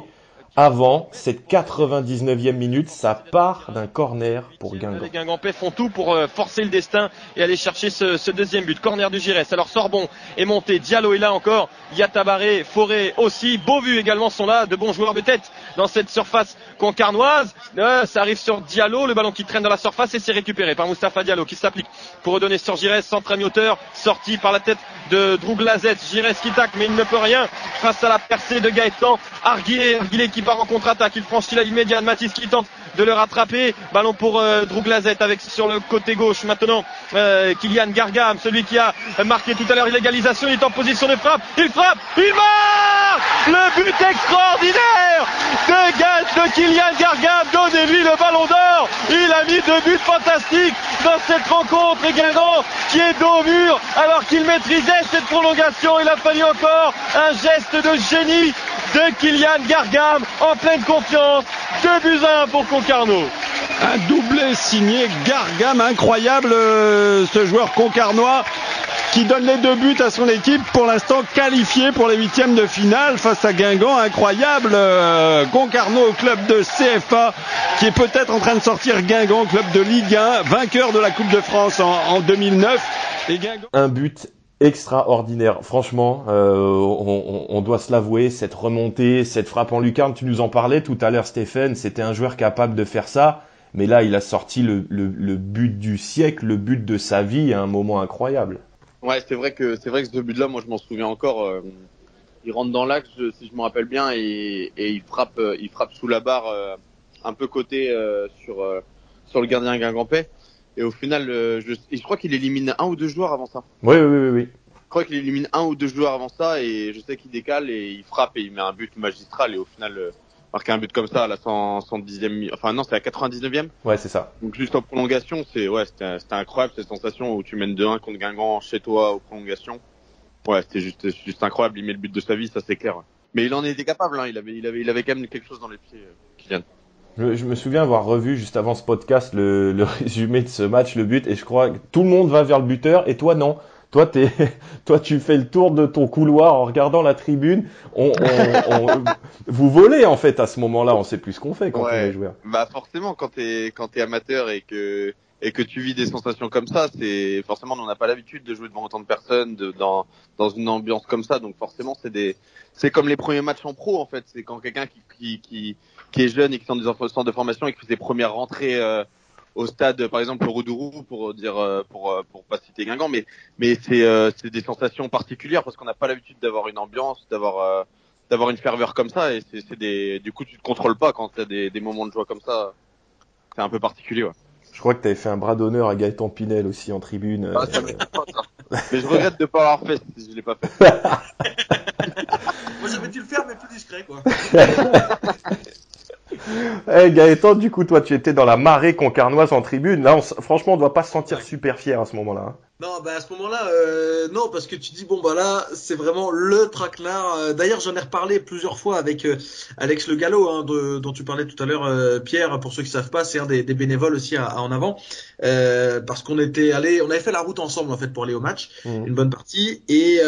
Speaker 2: avant cette 99e minute, ça part d'un corner pour Guingamp.
Speaker 7: Les Guingampais font tout pour euh, forcer le destin et aller chercher ce, ce deuxième but. Corner du Giresse. Alors Sorbon est monté, Diallo est là encore, Yatabaré, Forêt aussi, Beauvu également sont là, de bons joueurs de tête dans cette surface concarnoise. Euh, ça arrive sur Diallo, le ballon qui traîne dans la surface et c'est récupéré par Moustapha Diallo qui s'applique pour redonner sur Giresse, centre à mi-hauteur, sorti par la tête de Drouglazet. Giresse qui tacle mais il ne peut rien face à la percée de Gaëtan. Arguilé, Arguilé qui part en contre-attaque. Il franchit la ligne médiane. Mathis qui tente de le rattraper. Ballon pour euh, avec sur le côté gauche maintenant euh, Kylian Gargam, celui qui a marqué tout à l'heure l'égalisation. Il est en position de frappe. Il frappe. Il marque Le but extraordinaire de Kylian Gargam. Donnez-lui le ballon d'or. Il a mis deux buts fantastiques dans cette rencontre. Guingamp qui est dos mur alors qu'il maîtrisait cette prolongation. Il a fallu encore un geste de génie de Kylian Gargam en pleine confiance. 2 buts 1 pour Concarneau.
Speaker 9: Un doublé signé Gargam, incroyable euh, ce joueur concarnois qui donne les deux buts à son équipe pour l'instant qualifié pour les huitièmes de finale face à Guingamp. Incroyable euh, Concarneau, club de CFA qui est peut-être en train de sortir Guingamp, club de Ligue 1, vainqueur de la Coupe de France en, en 2009. Et Guingamp...
Speaker 2: Un but extraordinaire. Franchement, euh, on, doit se l'avouer, cette remontée, cette frappe en lucarne, tu nous en parlais tout à l'heure Stéphane, c'était un joueur capable de faire ça, mais là il a sorti le, but du siècle, le but de sa vie à un moment incroyable.
Speaker 4: Ouais, c'est vrai que c'est vrai que ce but-là, moi je m'en souviens encore. Euh, il rentre dans l'axe, si je me rappelle bien, et, et il frappe, euh, il frappe sous la barre, euh, un peu côté sur sur le gardien Guingampais. Et au final, euh, je, je, crois qu'il élimine un ou deux joueurs avant ça.
Speaker 2: Oui, oui, oui, oui.
Speaker 4: Je crois qu'il élimine un ou deux joueurs avant ça et je sais qu'il décale et il frappe et il met un but magistral et au final, euh, marquer un but comme ça à la 110e, enfin non, c'est la 99e.
Speaker 2: Ouais, c'est ça.
Speaker 4: Donc juste en prolongation, c'est ouais, c'était incroyable cette sensation où tu mènes 2-1 contre Guingamp chez toi aux prolongations. Ouais, c'était juste, juste incroyable. Il met le but de sa vie, ça c'est clair. Mais il en était capable. Hein. Il avait, il avait, il avait quand même quelque chose dans les pieds, euh, Kylian.
Speaker 2: Je, je, me souviens avoir revu juste avant ce podcast le, le, résumé de ce match, le but, et je crois que tout le monde va vers le buteur, et toi non. Toi, es, toi, tu fais le tour de ton couloir en regardant la tribune. On, on, on vous volez en fait à ce moment-là. On sait plus ce qu'on fait quand
Speaker 4: ouais.
Speaker 2: on est joueur.
Speaker 4: Bah forcément, quand t'es quand t'es amateur et que et que tu vis des sensations comme ça, c'est forcément on n'a pas l'habitude de jouer devant autant de personnes, dans dans une ambiance comme ça. Donc forcément, c'est des c'est comme les premiers matchs en pro en fait. C'est quand quelqu'un qui, qui qui est jeune et qui sont des centres de formation et qui fait ses premières rentrées euh, au stade, par exemple, Roudourou, pour dire, euh, pour pour pas citer Guingamp, mais mais c'est euh, c'est des sensations particulières parce qu'on n'a pas l'habitude d'avoir une ambiance, d'avoir euh, d'avoir une ferveur comme ça et c'est du coup tu te contrôles pas quand tu as des des moments de joie comme ça. C'est un peu particulier, ouais.
Speaker 2: Je crois que tu avais fait un bras d'honneur à Gaëtan Pinel aussi en tribune.
Speaker 4: Ah, ça pas, ça. Mais je regrette de pas avoir fait si je l'ai pas fait.
Speaker 5: Moi j'avais dû le faire mais plus discret quoi.
Speaker 2: hey, Gaëtan, du coup, toi, tu étais dans la marée concarnoise en tribune. Là, on, franchement, on doit pas se sentir super fier à ce moment-là.
Speaker 5: Non, bah à ce moment-là, euh, non, parce que tu dis bon bah là, c'est vraiment le traquenard. Euh, d'ailleurs, j'en ai reparlé plusieurs fois avec euh, Alex Le Gallo, hein, de, dont tu parlais tout à l'heure, euh, Pierre. Pour ceux qui savent pas, c'est un des, des, bénévoles aussi à, à en avant, euh, parce qu'on était allé, on avait fait la route ensemble en fait pour aller au match, mmh. une bonne partie, et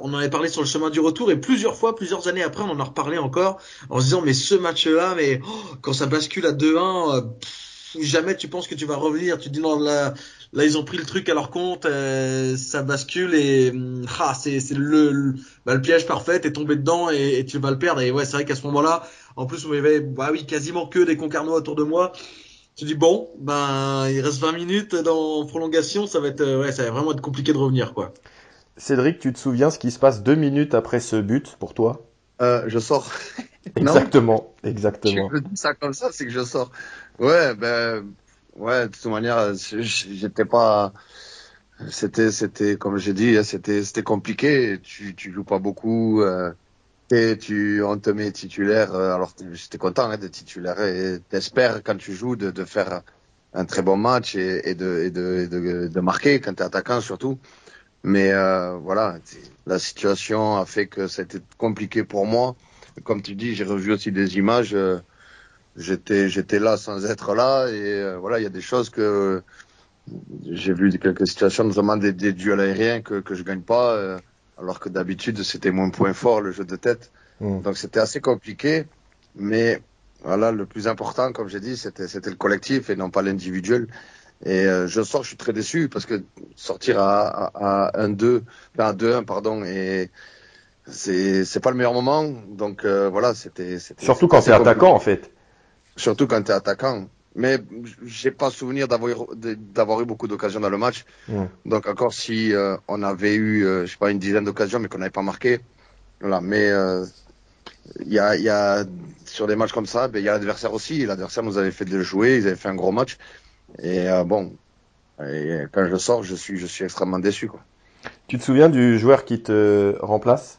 Speaker 5: on en avait parlé sur le chemin du retour. Et plusieurs fois, plusieurs années après, on en a reparlé encore en se disant mais ce match-là, mais oh, quand ça bascule à 2-1. jamais tu penses que tu vas revenir. Tu te dis non là, là ils ont pris le truc à leur compte, euh, ça bascule et hum, ah, c'est c'est le le, bah, le piège parfait. T'es tombé dedans et, et tu vas le perdre. Et ouais, c'est vrai qu'à ce moment-là, en plus il y avait bah oui quasiment que des concarneaux autour de moi. Tu dis bon, ben il reste 20 minutes dans prolongation, ça va être euh, ouais, ça va vraiment être compliqué de revenir quoi.
Speaker 2: Cédric, tu te souviens ce qui se passe deux minutes après ce but pour toi?
Speaker 3: Euh, je sors. Non
Speaker 2: Exactement, exactement.
Speaker 3: Je dis ça comme ça, c'est que je sors. Ouais, ben, ouais, de toute manière, j'étais pas, c'était, c'était, comme j'ai dit, hein, c'était, c'était compliqué. Tu, tu joues pas beaucoup, euh, et tu, on te met titulaire. euh, Alors, j'étais content hein, d'être titulaire et t'espères quand tu joues de, de faire un très bon match et, et de, et de, de, de marquer quand t'es attaquant surtout. Mais euh, voilà, la situation a fait que c'était compliqué pour moi. Comme tu dis, j'ai revu aussi des images. euh, j'étais, j'étais là sans être là, et euh, voilà, il y a des choses que j'ai vu quelques situations, notamment des, des duels aériens que que je gagne pas, euh, alors que d'habitude c'était mon point fort, le jeu de tête.
Speaker 2: Mm.
Speaker 3: Donc c'était assez compliqué, mais voilà, le plus important, comme j'ai dit, c'était c'était le collectif et non pas l'individuel. Et euh, je sors, je suis très déçu parce que sortir à, à, à 1-2, enfin, à 2-1 pardon, et c'est c'est pas le meilleur moment. Donc euh, voilà, c'était
Speaker 2: Surtout quand
Speaker 3: compliqué.
Speaker 2: attaquant en fait.
Speaker 3: Surtout quand t'es attaquant. Mais j'ai pas souvenir d'avoir eu- de- d'avoir eu beaucoup d'occasions dans le match. Donc encore si euh, on avait eu, euh, je sais pas, une dizaine d'occasions, mais qu'on n'avait pas marqué. Voilà. Mais euh, il y a, il y a sur des matchs comme ça, ben il y a l'adversaire aussi. L'adversaire nous avait fait de le jouer, ils avaient fait un gros match. Et bon, et quand je sors, je suis, je suis extrêmement déçu. Quoi.
Speaker 2: Tu te souviens du joueur qui te remplace?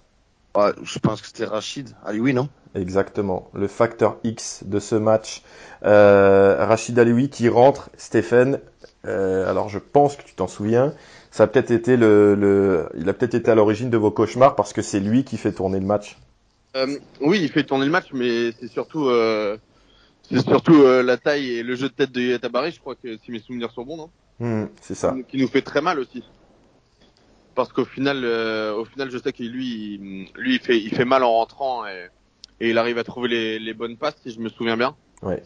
Speaker 3: Ouais, je pense que c'était Rachid. Ah oui, non?
Speaker 2: Exactement, le facteur X de ce match. Euh, Rachid Alioui qui rentre, Stéphane. euh, alors je pense que tu t'en souviens. Ça a peut-être été le, le, il a peut-être été à l'origine de vos cauchemars parce que c'est lui qui fait tourner le match.
Speaker 4: Euh, oui, il fait tourner le match, mais c'est surtout, euh, c'est surtout la taille et le jeu de tête de Yatabari, je crois que si mes souvenirs sont bons, non
Speaker 2: Hmm, c'est ça.
Speaker 4: Qui nous fait très mal aussi. Parce qu'au final, euh, au final, je sais que lui, lui, il fait, il fait mal en rentrant et, et il arrive à trouver les, les bonnes passes, si je me souviens bien.
Speaker 2: Ouais.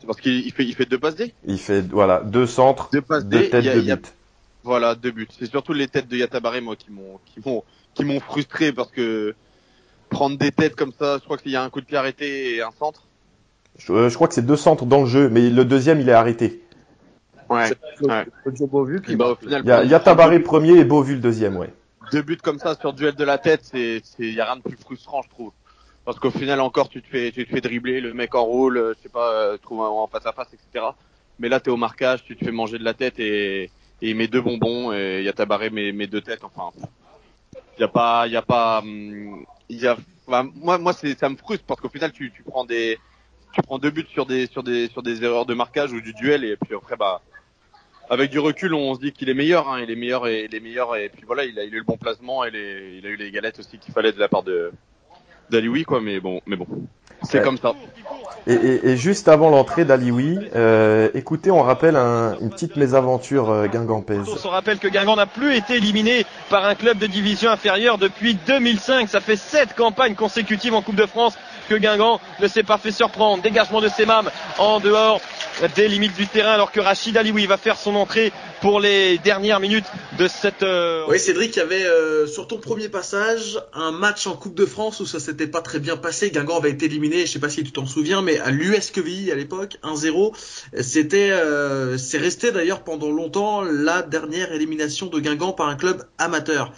Speaker 4: C'est parce qu'il il fait, il fait deux passes D.
Speaker 2: Il fait voilà deux centres,
Speaker 4: Deux passes
Speaker 2: deux
Speaker 4: D.
Speaker 2: têtes
Speaker 4: il y a-
Speaker 2: de
Speaker 4: il y a-
Speaker 2: but.
Speaker 4: Voilà, deux buts. C'est surtout les têtes de Yatabare, moi, qui m'ont, qui m'ont, qui m'ont frustré parce que prendre des têtes comme ça, je crois qu'il y a un coup de pied arrêté et un centre.
Speaker 2: Je, euh, je crois que c'est deux centres dans le jeu, mais le deuxième il est arrêté.
Speaker 4: Ouais. Ouais.
Speaker 3: Beauvu
Speaker 4: Bah, au final,
Speaker 2: Il y a, il y a Tabaré premier et Beauvue le deuxième, ouais.
Speaker 4: deux buts comme ça sur duel de la tête, c'est, c'est, y a rien de plus frustrant, je trouve. Parce qu'au final, encore, tu te fais, tu dribbler, le mec en roule, euh, je sais pas, euh, en face à face, etc. Mais là, t'es au marquage, tu te fais manger de la tête et, et il met deux bonbons et y a tabaré mes, deux têtes, enfin. Y a pas, y a pas, hum, y a, moi, moi, ça me frustre parce qu'au final, tu, prends des, tu prends deux buts sur des, sur des, sur des erreurs de marquage ou du duel et puis après, bah, avec du recul, on se dit qu'il est meilleur, hein, il est meilleur et il est meilleur et puis voilà, il a, il eu le bon placement et il a eu les galettes aussi qu'il fallait de la part de d'Alioui quoi, mais bon, mais bon, c'est
Speaker 2: Ouais.
Speaker 4: comme ça.
Speaker 2: Et, et- et juste avant l'entrée d'Alioui, euh, écoutez, on rappelle un- une petite mésaventure euh, guingampaise.
Speaker 7: On se rappelle que Guingamp n'a plus été éliminé par un club de division inférieure depuis 2005. Ça fait sept campagnes consécutives en Coupe de France que Guingamp ne s'est pas fait surprendre. Dégagement de Semam en dehors des limites du terrain alors que Rachid Alioui va faire son entrée pour les dernières minutes de cette... euh,
Speaker 5: Oui, Cédric, il y avait euh, sur ton premier passage un match en Coupe de France où ça s'était pas très bien passé. Guingamp avait été éliminé, je sais pas si tu t'en souviens, mais à l'US Quevilly à l'époque, 1-0. C'était, euh, c'est resté d'ailleurs pendant longtemps la dernière élimination de Guingamp par un club amateur.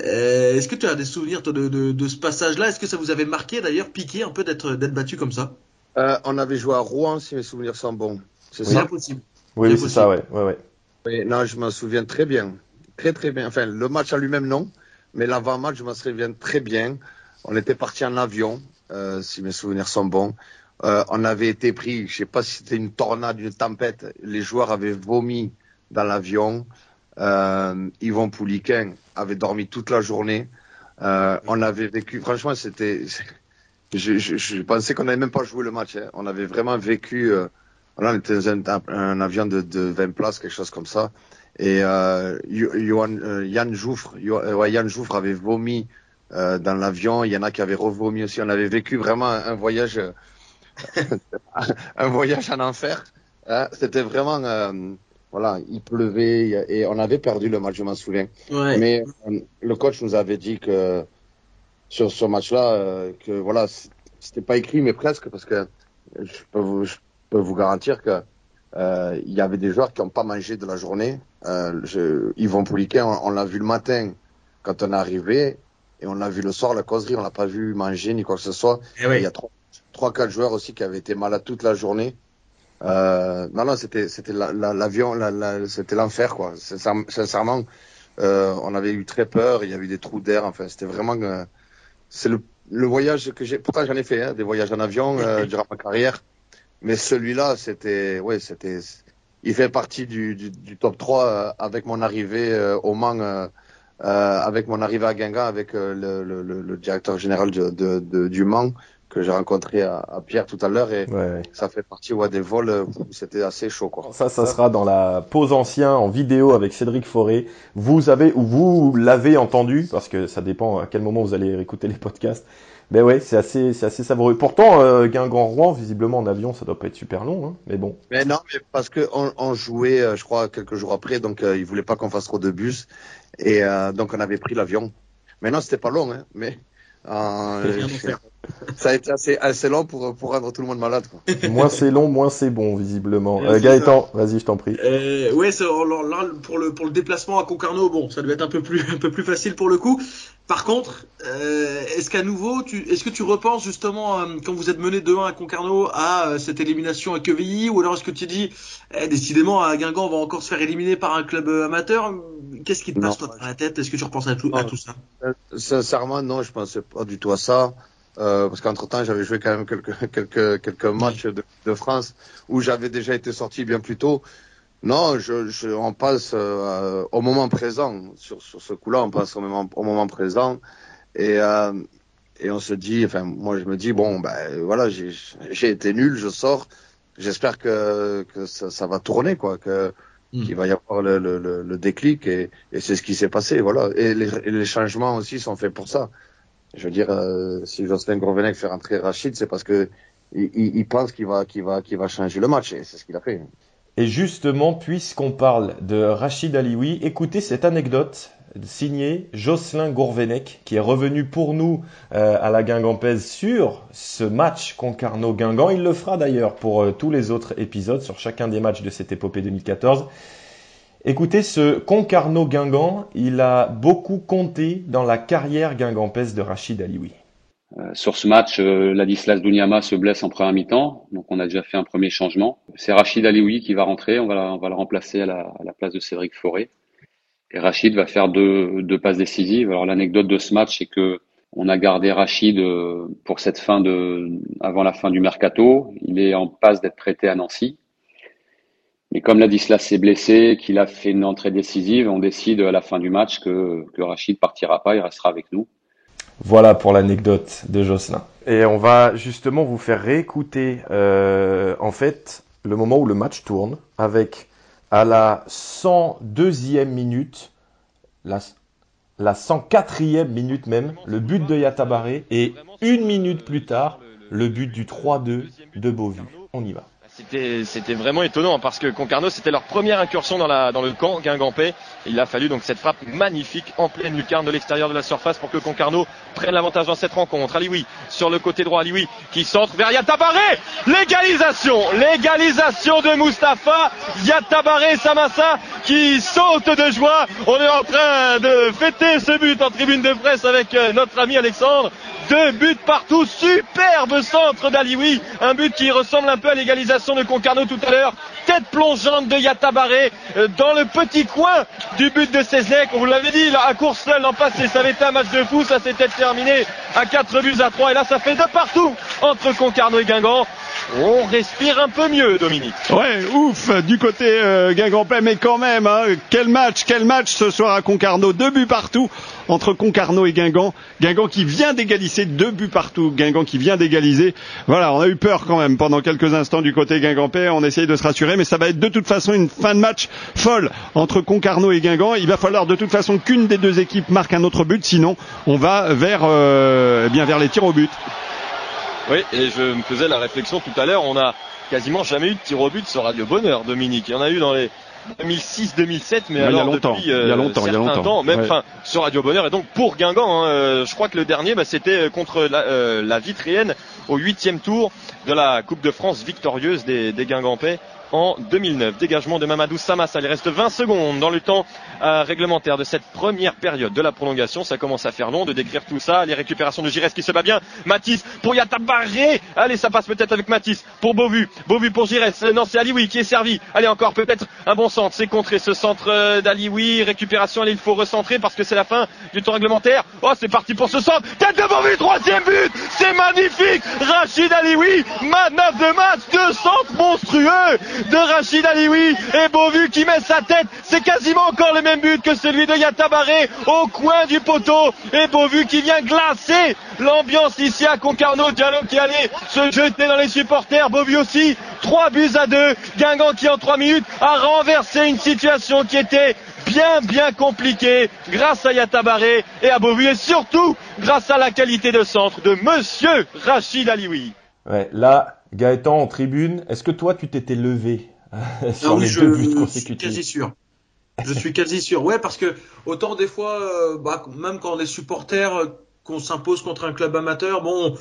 Speaker 5: Euh, Est-ce que tu as des souvenirs toi, de, de, de ce passage-là? Est-ce que ça vous avait marqué d'ailleurs, piqué un peu d'être battu comme ça?
Speaker 3: Euh, on avait joué à Rouen, si mes souvenirs sont bons. C'est
Speaker 2: Oui.
Speaker 3: ça
Speaker 5: possible.
Speaker 2: Oui, c'est ça, ouais, ouais, ouais.
Speaker 3: Oui, non, je m'en souviens très bien. Très, très bien. Enfin, le match en lui-même, non. Mais l'avant-match, je m'en souviens très bien. On était parti en avion, euh, si mes souvenirs sont bons. Euh, on avait été pris, je sais pas si c'était une tornade, une tempête. Les joueurs avaient vomi dans l'avion. Euh, Yvon Pouliquin avait dormi toute la journée. Euh, on avait vécu, franchement, c'était, je, je, je pensais qu'on n'avait même pas joué le match. Hein. On avait vraiment vécu, euh, on était dans un, un avion de, de 20 places, quelque chose comme ça. Et euh, Johan- euh, Yann Jouffre, euh, ouais, Yann Jouffre avait vomi euh, dans l'avion. Il y en a qui avaient revomi aussi. On avait vécu vraiment un, voyage, un voyage en enfer. Hein, c'était vraiment, voilà, il pleuvait et on avait perdu le match, je m'en souviens.
Speaker 5: Ouais.
Speaker 3: Mais euh, le coach nous avait dit que sur ce match-là, euh, que voilà, c'était pas écrit, mais presque, parce que je peux vous, je peux vous garantir que euh, il y avait des joueurs qui n'ont pas mangé de la journée. Euh, je, Yvon Pouliquet, on, on l'a vu le matin quand on est arrivé, et on l'a vu le soir, la causerie, on l'a pas vu manger ni quoi que ce soit.
Speaker 5: Eh oui.
Speaker 3: Il y a trois, trois, quatre joueurs aussi qui avaient été malades toute la journée. Euh, non, non, c'était, c'était la- la- l'avion, la, la, c'était l'enfer, quoi. Sincèrement, sincèrement, euh, on avait eu très peur. Il y avait eu des trous d'air. Enfin, c'était vraiment, euh, c'est le, le voyage que j'ai. Pourtant, j'en ai fait, hein, des voyages en avion euh, durant ma carrière. Mais celui-là, c'était, ouais, c'était, il fait partie du, du, du top 3 euh, avec mon arrivée euh, au Mans, euh, euh, avec mon arrivée à Guingamp, avec euh, le, le, le, le directeur général de, de, de- du Mans que j'ai rencontré à, à Pierre tout à l'heure et
Speaker 2: Ouais,
Speaker 3: ça fait partie ouais, des vols où c'était assez chaud quoi.
Speaker 2: Ça, ça sera dans la pause ancien en vidéo avec Cédric Forêt. Vous avez ou vous l'avez entendu parce que ça dépend à quel moment vous allez écouter les podcasts. Mais ouais, c'est assez, c'est assez savoureux. Pourtant, euh, Guingamp-Rouen, visiblement en avion, ça doit pas être super long, hein, mais bon.
Speaker 3: Mais non, mais parce que on, on jouait, euh, je crois, quelques jours après, donc euh, ils voulaient pas qu'on fasse trop de bus et euh, donc on avait pris l'avion. Mais non, c'était pas long, hein, mais euh, ça a été assez, assez long pour pour rendre tout le monde malade. Quoi.
Speaker 2: Moins c'est long, moins c'est bon, visiblement. Euh, Gaëtan, vas-y, je t'en prie.
Speaker 5: Euh, ouais, ça, alors là, pour le pour le déplacement à Concarneau, bon, ça devait être un peu plus un peu plus facile pour le coup. Par contre, euh, est-ce qu'à nouveau, tu est-ce que tu repenses justement euh, quand vous êtes mené 2-1 à Concarneau à euh, cette élimination à Quevilly, ou alors est-ce que tu dis, eh, décidément à Guingamp, on va encore se faire éliminer par un club amateur? Qu'est-ce qui te passe
Speaker 3: Non.
Speaker 5: toi dans la tête? Est-ce que tu repenses à tout, à tout ça?
Speaker 3: Sincèrement, non, je pensais pas du tout à ça. Euh, parce qu'entre temps, j'avais joué quand même quelques quelques quelques matchs de, de France où j'avais déjà été sorti bien plus tôt. Non, je, je on passe euh, au moment présent sur sur ce coup-là, on passe au moment au moment présent et euh, et on se dit, enfin moi je me dis bon ben voilà j'ai j'ai été nul, je sors. J'espère que que ça, ça va tourner quoi, que
Speaker 5: Mm.
Speaker 3: qu'il va y avoir le, le, déclic et, et c'est ce qui s'est passé voilà et les, et les changements aussi sont faits pour ça je veux dire euh, si Jocelyn Grovenec fait rentrer Rachid c'est parce que il, il, pense qu'il va qu'il va qu'il va changer le match et c'est ce qu'il a fait
Speaker 2: Et justement, puisqu'on parle de Rachid Alioui, écoutez cette anecdote signée Jocelyn Gourvenec, qui est revenu pour nous euh, à la Guingampaise sur ce match Concarneau-Guingamp. Il le fera d'ailleurs pour euh, tous les autres épisodes, sur chacun des matchs de cette épopée 2014. Écoutez, ce Concarneau-Guingamp, il a beaucoup compté dans la carrière guingampaise de Rachid Alioui.
Speaker 11: Euh, sur ce match, euh, Ladislas Dunyama se blesse en première mi-temps, donc on a déjà fait un premier changement. C'est Rachid Alioui qui va rentrer, on va, on le remplacer à la, à la place de Cédric Forêt. Et Rachid va faire deux, deux passes décisives. Alors l'anecdote de ce match, c'est que on a gardé Rachid euh, pour cette fin de, avant la fin du mercato. Il est en passe d'être prêté à Nancy. Mais comme Ladislas s'est blessé, qu'il a fait une entrée décisive, on décide à la fin du match que, que Rachid partira pas, il restera avec nous.
Speaker 2: Voilà pour l'anecdote de Jocelyn. Et on va justement vous faire réécouter euh, en fait le moment où le match tourne avec à la 102e minute, la, la 104e minute même, le but de Yatabaré et une minute plus tard, le but du 3-2 de Beauvue. On y va.
Speaker 7: C'était, vraiment étonnant parce que Concarneau, c'était leur première incursion dans, la, dans le camp guingampais. Il a fallu donc cette frappe magnifique en pleine lucarne de l'extérieur de la surface pour que Concarneau prenne l'avantage dans cette rencontre. Alioui sur le côté droit, Alioui qui centre vers Yatabaré. Légalisation, légalisation de Mustapha. Yatabaré Samassa qui saute de joie. On est en train de fêter ce but en tribune de presse avec euh, notre ami Alexandre. Deux buts partout, superbe centre d'Alioui, un but qui ressemble un peu à l'égalisation de Concarneau tout à l'heure. Tête plongeante de Yatabaré euh, dans le petit coin du but de Cézek. On vous l'avait dit, là, à course l'an passé, ça avait été un match de fou, ça s'était terminé à 4 buts à 3 et là ça fait de partout entre Concarneau et Guingamp. On respire un peu mieux, Dominique.
Speaker 9: Ouais, ouf, du côté euh, Guingampais, mais quand même, hein, quel match, quel match ce soir à Concarneau, deux buts partout entre Concarneau et Guingamp. Guingamp qui vient d'égaliser, deux buts partout, Guingamp qui vient d'égaliser. Voilà, on a eu peur quand même pendant quelques instants du côté Guingampais, on essaye de se rassurer, mais ça va être de toute façon une fin de match folle entre Concarneau et Guingamp. Il va falloir de toute façon qu'une des deux équipes marque un autre but, sinon on va vers, euh, eh bien vers les tirs au but.
Speaker 7: Oui, et je me faisais la réflexion tout à l'heure, on a quasiment jamais eu de tir au but sur Radio Bonheur, Dominique. Il y en a eu dans les 2006-2007, mais alors
Speaker 9: il y a longtemps,
Speaker 7: depuis
Speaker 9: il y a longtemps, il y a
Speaker 7: certains
Speaker 9: longtemps.
Speaker 7: temps, même
Speaker 9: Ouais.
Speaker 7: enfin sur Radio Bonheur et donc pour Guingamp, hein, euh, je crois que le dernier, bah, c'était contre la, euh, la Vitréenne au huitième tour de la Coupe de France victorieuse des, des Guingampais en 2009. Dégagement de Mamadou Samassa. Il reste 20 secondes dans le temps euh, réglementaire de cette première période de la prolongation. Ça commence à faire long de décrire tout ça. Les récupérations de Giresse qui se bat bien. Matisse pour Yatabaré. Allez, ça passe peut-être avec Matisse pour Beauvu. Beauvu pour Giresse. Euh, Non, c'est Alioui qui est servi. Allez, encore peut-être un bon centre. C'est contré ce centre euh, d'Alioui. Récupération. Allez, il faut recentrer parce que c'est la fin du temps réglementaire. Oh, c'est parti pour ce centre. Tête de Beauvu, troisième but. C'est magnifique. Rachid Alioui. Manœuvre de match. Deux centres monstrueux de Rachid Alioui. Et Beauvu qui met sa tête. C'est quasiment encore le même but que celui de Yatabaré au coin du poteau. Et Beauvu qui vient glacer l'ambiance ici à Concarneau. Diallo qui allait se jeter dans les supporters. Beauvu aussi. Trois buts à deux. Guingamp qui en trois minutes a renversé une situation qui était bien bien compliquée grâce à Yatabaré et à Beauvu et surtout grâce à la qualité de centre de Monsieur Rachid Alioui.
Speaker 2: Ouais, là, Gaëtan en tribune, est-ce que toi tu t'étais levé sur
Speaker 5: Ah oui,
Speaker 2: les
Speaker 5: je,
Speaker 2: deux buts
Speaker 5: je suis quasi sûr. Je suis quasi sûr. Ouais, parce que autant des fois, euh, bah, même quand on est supporter, euh, qu'on s'impose contre un club amateur, bon,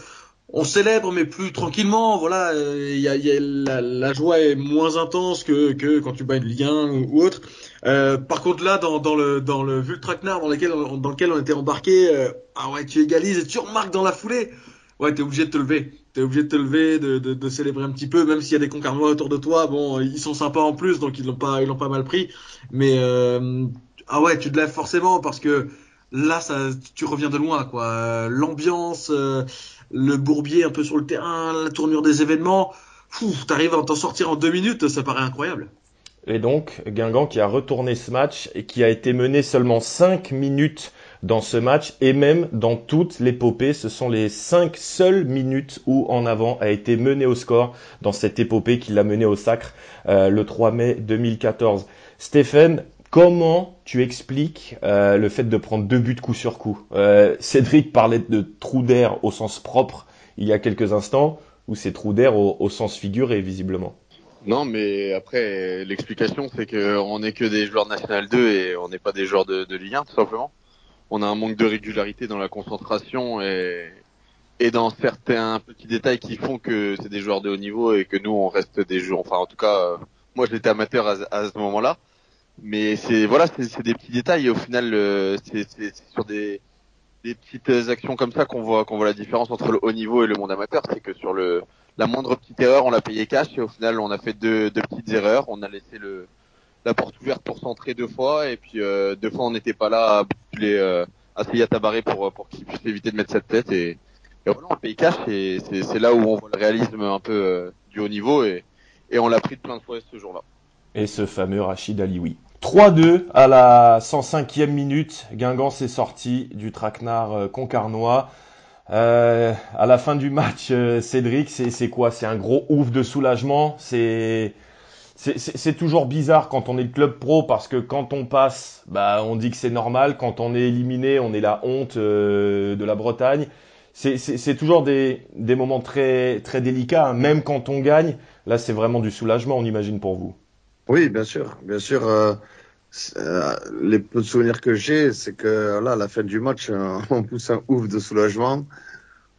Speaker 5: on célèbre, mais plus tranquillement. Voilà, euh, il y a, y a- la, la joie est moins intense que, que quand tu bats une Ligue 1 ou, ou autre. Euh, par contre, là, dans, dans le dans le vu le traquenard dans lequel on, dans lequel on était embarqué, euh, ah ouais, tu égalises et tu remarques dans la foulée. Ouais, t'es obligé de te lever. T'es obligé de te lever, de, de, de célébrer un petit peu, même s'il y a des concarnois autour de toi. Bon, ils sont sympas en plus, donc ils l'ont pas, ils l'ont pas mal pris. Mais euh, ah ouais, tu te lèves forcément parce que là, ça, tu reviens de loin, quoi. L'ambiance, euh, le bourbier un peu sur le terrain, la tournure des événements. Fou, t'arrives à t'en sortir en deux minutes, ça paraît incroyable.
Speaker 2: Et donc, Guingamp qui a retourné ce match et qui a été mené seulement 5 minutes dans ce match et même dans toute l'épopée. Ce sont les 5 seules minutes où en avant a été mené au score dans cette épopée qui l'a mené au sacre euh, le 3 mai 2014. Stéphane, comment tu expliques euh, le fait de prendre deux buts coup sur coup? Euh, Cédric parlait de trou d'air au sens propre il y a quelques instants, ou c'est trou d'air au, au sens figuré visiblement?
Speaker 4: Non, mais après, l'explication, c'est qu'on n'est que des joueurs de National 2 et on n'est pas des joueurs de, de Ligue 1, tout simplement. On a un manque de régularité dans la concentration et, dans certains petits détails qui font que c'est des joueurs de haut niveau et que nous, on reste des joueurs. Enfin, en tout cas, euh, moi, j'étais amateur à, ce moment-là. Mais c'est voilà, c'est des petits détails et au final, euh, c'est sur des, petites actions comme ça qu'on voit la différence entre le haut niveau et le monde amateur. C'est que sur la moindre petite erreur, on l'a payé cash et au final, on a fait deux petites erreurs. On a laissé le, la porte ouverte pour centrer deux fois et puis euh, deux fois, on n'était pas là à bousculer euh, à Tabaré pour, pour qu'il puisse éviter de mettre cette tête. Et, et voilà, on paye cash et c'est c'est là où on voit le réalisme un peu euh, du haut niveau et, et on l'a pris de plein de fois ce jour-là.
Speaker 2: et ce fameux Rachid Alioui. 3-2 à la 105e minute. Guingamp s'est sorti du traquenard euh, concarnois. Euh, à la fin du match, euh, Cédric, c'est quoi? C'est un gros ouf de soulagement. C'est c'est- toujours bizarre quand on est le club pro parce que quand on passe, bah on dit que c'est normal. Quand on est éliminé, on est la honte euh, de la Bretagne. C'est- toujours des, moments très délicats. hein. Même quand on gagne, là c'est vraiment du soulagement, on imagine pour vous.
Speaker 3: Oui, bien sûr, bien sûr. euh, euh, les peu de souvenirs que j'ai, c'est que là, à la fin du match, on pousse un ouf de soulagement.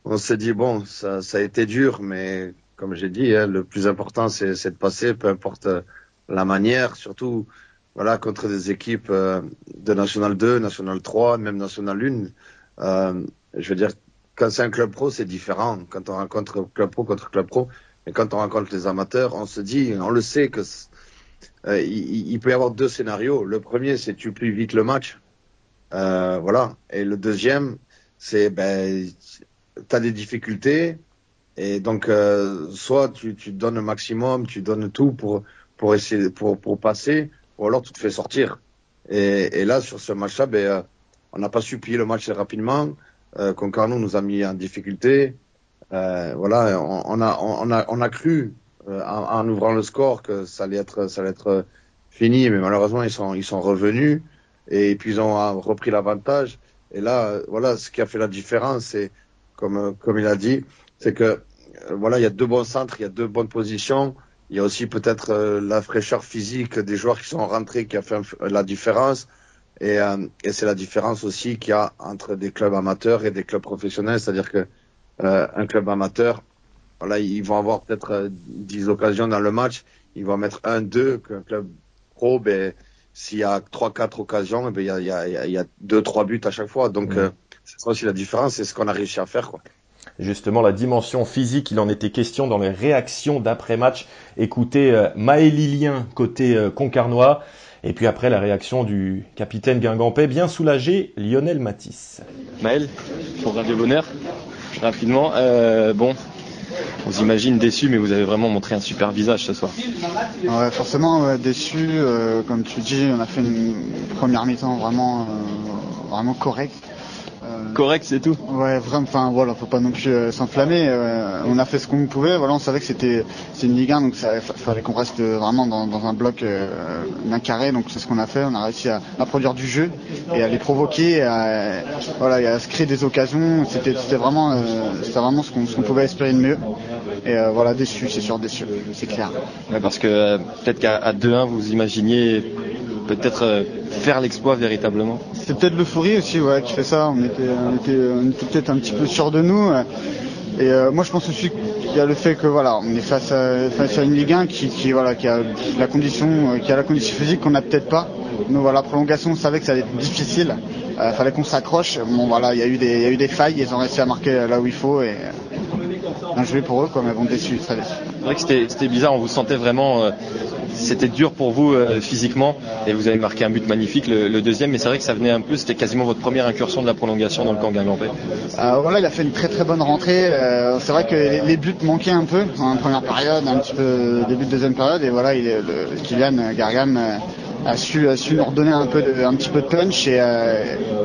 Speaker 3: On s'est dit bon, ça a été dur, mais comme j'ai dit, hein, le plus important, c'est de passer, peu importe euh, la manière, surtout voilà contre des équipes euh, de National 2, National 3, même National 1. Euh, je veux dire, quand c'est un club pro, c'est différent. Quand on rencontre club pro contre club pro, mais quand on rencontre les amateurs, on se dit, on le sait que il, peut y avoir deux scénarios. Le premier, c'est tu plies vite le match. Voilà. Et le deuxième, c'est ben, tu as des difficultés. Et donc, euh, soit tu, tu donnes le maximum, tu donnes tout pour, pour essayer pour, pour passer, ou alors tu te fais sortir. Et, et là, sur ce match-là, ben, euh, on n'a pas su plier le match rapidement. Euh, Concarneau nous a mis en difficulté. Euh, voilà, on, on, a, on, a, on a cru euh, en, en, ouvrant le score que ça allait être, ça allait être fini, mais malheureusement ils sont, ils sont revenus et puis ils ont repris l'avantage. Et là, voilà, ce qui a fait la différence, c'est comme, comme il a dit, c'est que voilà, il y a deux bons centres, il y a deux bonnes positions. Il y a aussi peut-être euh, la fraîcheur physique des joueurs qui sont rentrés qui a fait la différence. Et, euh, et c'est la différence aussi qu'il y a entre des clubs amateurs et des clubs professionnels. C'est-à-dire que euh, un club amateur, voilà, ils vont avoir peut-être 10 occasions dans le match. Ils vont mettre un, deux, qu'un club pro, ben, s'il y a trois, quatre occasions, ben, il y a, il y a, il y a deux, trois buts à chaque fois. Donc, c'est ça aussi la différence. C'est ce qu'on a réussi à faire, quoi
Speaker 2: justement la dimension physique. Il en était question dans les réactions d'après-match. Écoutez euh, Maël Lilien côté euh, Concarnois. Et puis après la réaction du capitaine Guingampais, bien soulagé, Lionel Matisse.
Speaker 7: Maël, pour Radio Bonheur, rapidement. Euh, bon, on vous imagine déçu, mais vous avez vraiment montré un super visage ce soir.
Speaker 12: Ouais, forcément déçu. Euh, comme tu dis, on a fait une première mi-temps vraiment, vraiment correcte.
Speaker 7: Correct, c'est tout.
Speaker 12: Ouais, vraiment. Enfin voilà, faut pas non plus euh, s'enflammer. Euh, on a fait ce qu'on pouvait. Voilà, on savait que c'était c'est une Ligue 1, donc ça fallait qu'on reste vraiment dans, dans un bloc euh, d'un carré. Donc c'est ce qu'on a fait. On a réussi à, à, produire du jeu et à les provoquer, à, voilà, et à se créer des occasions. C'était c'était vraiment c'était vraiment ce qu'on pouvait espérer de mieux. Et voilà, déçu, c'est sûr, déçu, c'est clair.
Speaker 7: Ouais, parce que peut-être qu'à 2-1, vous imaginiez peut-être faire l'exploit véritablement
Speaker 12: C'est peut-être l'euphorie aussi qui fait ça. On était, peut-être un petit peu sûr de nous. Et euh, moi, je pense aussi qu'il y a le fait que voilà, on est face à, une Ligue 1 qui, voilà, qui a la condition, euh, qui a la condition physique qu'on n'a peut-être pas. Nous voilà, prolongation, on savait que ça allait être difficile. Il euh, fallait qu'on s'accroche. Bon voilà, il y a eu des, failles. Ils ont réussi à marquer là où il faut joué pour eux, quoi, mais bon, déçu, très déçu.
Speaker 7: C'est vrai que c'était bizarre. On vous sentait vraiment c'était dur pour vous euh, physiquement et vous avez marqué un but magnifique, le, deuxième, mais c'est vrai que ça venait un peu, c'était quasiment votre première incursion de la prolongation dans le camp Guingampais.
Speaker 12: Euh, voilà, il a fait une très très bonne rentrée. Euh, c'est vrai que les, buts manquaient un peu en première période, un petit peu début de deuxième période, et voilà, il est, le, Kylian Gargam a su, a su nous redonner un peu de, un petit peu de punch et,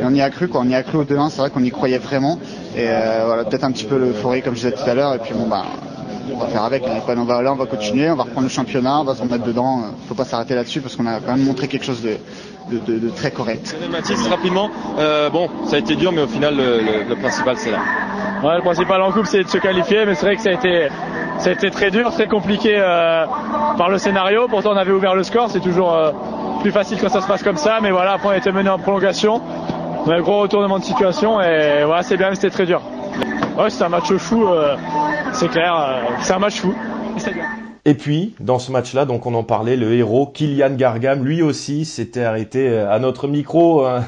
Speaker 12: on y a cru quoi, on y a cru au 2-1, c'est vrai qu'on y croyait vraiment et voilà peut-être un petit peu l'euphorie comme je disais tout à l'heure et puis bon bah on va faire avec. On va, là, on va continuer, on va reprendre le championnat, on va s'en mettre dedans. Il faut pas s'arrêter là-dessus parce qu'on a quand même montré quelque chose de, de, très correct.
Speaker 7: Mathis, rapidement, euh, bon, ça a été dur, mais au final, le, principal, c'est là.
Speaker 13: Ouais, le principal en coupe, c'est de se qualifier, mais c'est vrai que ça a été, ça a été très dur, très compliqué euh, par le scénario. Pourtant, on avait ouvert le score, c'est toujours euh, plus facile quand ça se passe comme ça, mais voilà, après, on a été mené en prolongation. On a un gros retournement de situation et voilà, c'est bien, mais c'était très dur. Ouais, c'est un match fou, euh, c'est clair, euh, c'est un match fou.
Speaker 2: Et puis, dans ce match-là, donc on en parlait, le héros Kylian Gargam, lui aussi s'était arrêté euh, à notre micro. Hein.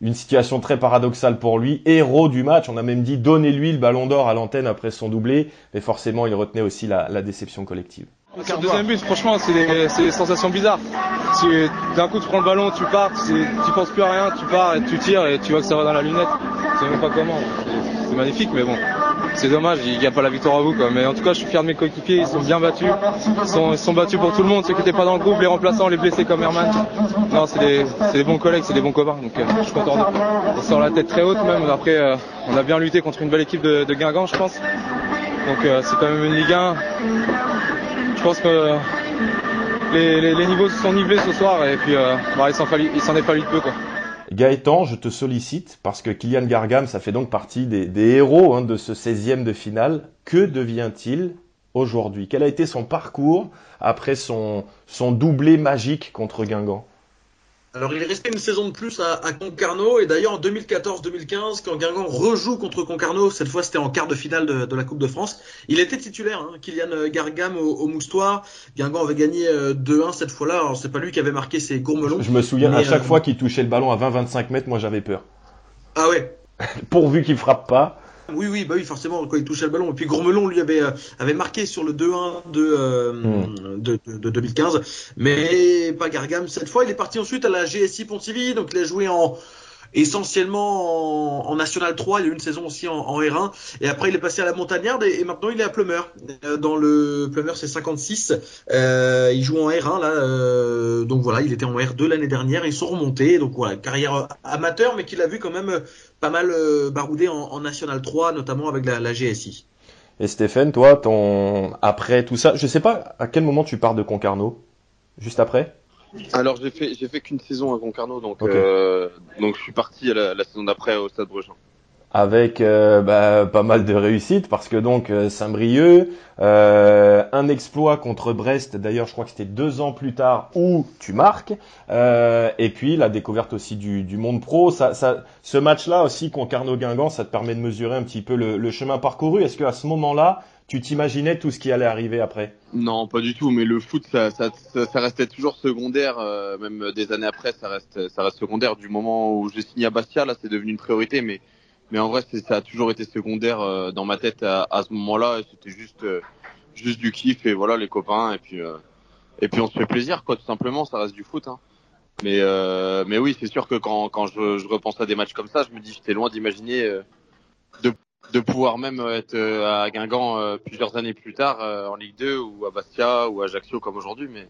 Speaker 2: une situation très paradoxale pour lui. Héros du match, on a même dit donnez-lui le ballon d'or à l'antenne après son doublé. Mais forcément, il retenait aussi la, la déception collective.
Speaker 14: Le deuxième but, franchement, c'est des, des, sensations bizarres. D'un coup, tu prends le ballon, tu pars, tu penses plus à rien, tu pars et tu tires et tu vois que ça va dans la lunette. Tu sais même pas comment c'est magnifique, mais bon, c'est dommage, il n'y a pas la victoire à vous. Quoi. Mais en tout cas, je suis fier de mes coéquipiers, ils sont bien battus. Ils sont, battus pour tout le monde, ceux qui n'étaient pas dans le groupe, les remplaçants, les blessés comme Herman. Non, c'est des, bons collègues, c'est des bons copains. Donc euh, je suis content. On sort la tête très haute même. Après, euh, on a bien lutté contre une belle équipe de, de Guingamp, je pense. Donc euh, c'est quand même une Ligue 1. Je pense que les, niveaux se sont nivelés ce soir et puis bah, il s'en est fallu de peu.
Speaker 2: Gaëtan, je te sollicite parce que Kylian Gargam, ça fait donc partie des, héros hein, de ce 16e de finale. Que devient-il aujourd'hui? Quel a été son parcours après son doublé magique contre Guingamp?
Speaker 5: Alors il est resté une saison de plus à, Concarneau et d'ailleurs en 2014-2015 quand Guingamp rejoue contre Concarneau, cette fois c'était en quart de finale de, la Coupe de France, il était titulaire, hein, Kylian Gargam au, Moustoir. Guingamp avait gagné 2-1 euh, cette fois-là, alors c'est pas lui qui avait marqué ses gourmelons.
Speaker 2: Je me souviens, à chaque euh, fois qu'il touchait le ballon à 20-25 mètres, moi j'avais peur.
Speaker 5: Ah ouais
Speaker 2: Pourvu qu'il frappe pas.
Speaker 5: Oui, oui, bah oui, forcément, quand il touchait le ballon. Et puis Gourmelon, lui, avait, euh, avait marqué sur le 2-1 de, euh, de, de, 2015. Mais pas Gargam cette fois. Il est parti ensuite à la GSI Pontivy. Donc, il a joué en, essentiellement en, National 3. Il a eu une saison aussi en, R1. Et après, il est passé à la Montagnarde et, maintenant il est à Plumeur. Euh, dans le Plumeur, c'est 56. Euh, il joue en R1 là. Euh, donc voilà, il était en R2 l'année dernière. Ils sont remontés. Donc voilà, carrière amateur, mais qu'il a vu quand même pas mal baroudé en, National 3, notamment avec la, la GSI.
Speaker 2: Et Stéphane, toi, ton après tout ça, je sais pas à quel moment tu pars de Concarneau? Juste après?
Speaker 4: Alors j'ai fait j'ai fait qu'une saison à Concarneau, donc euh, donc je suis parti à la, saison d'après au Stade Breton.
Speaker 2: Avec euh, bah, pas mal de réussite parce que donc euh, Saint-Brieuc, euh, un exploit contre Brest, d'ailleurs je crois que c'était deux ans plus tard où tu marques, et puis la découverte aussi du, monde pro. Ça, ce match-là aussi Concarneau-Guingamp, ça te permet de mesurer un petit peu le, chemin parcouru. Est-ce qu'à ce moment-là, tu t'imaginais tout ce qui allait arriver après?
Speaker 4: Non, pas du tout. Mais le foot, ça, restait toujours secondaire. même des années après, ça reste secondaire. Du moment où j'ai signé à Bastia, là, c'est devenu une priorité. Mais mais en vrai, ça a toujours été secondaire euh, dans ma tête à, à ce moment-là. C'était juste, euh, juste du kiff et voilà les copains et puis euh, et puis on se fait plaisir quoi, tout simplement. Ça reste du foot. Hein. Mais mais oui, c'est sûr que quand quand je, je, repense à des matchs comme ça, je me dis j'étais loin d'imaginer de de pouvoir même être à Guingamp plusieurs années plus tard en Ligue 2 ou à Bastia ou à Ajaccio comme aujourd'hui. Mais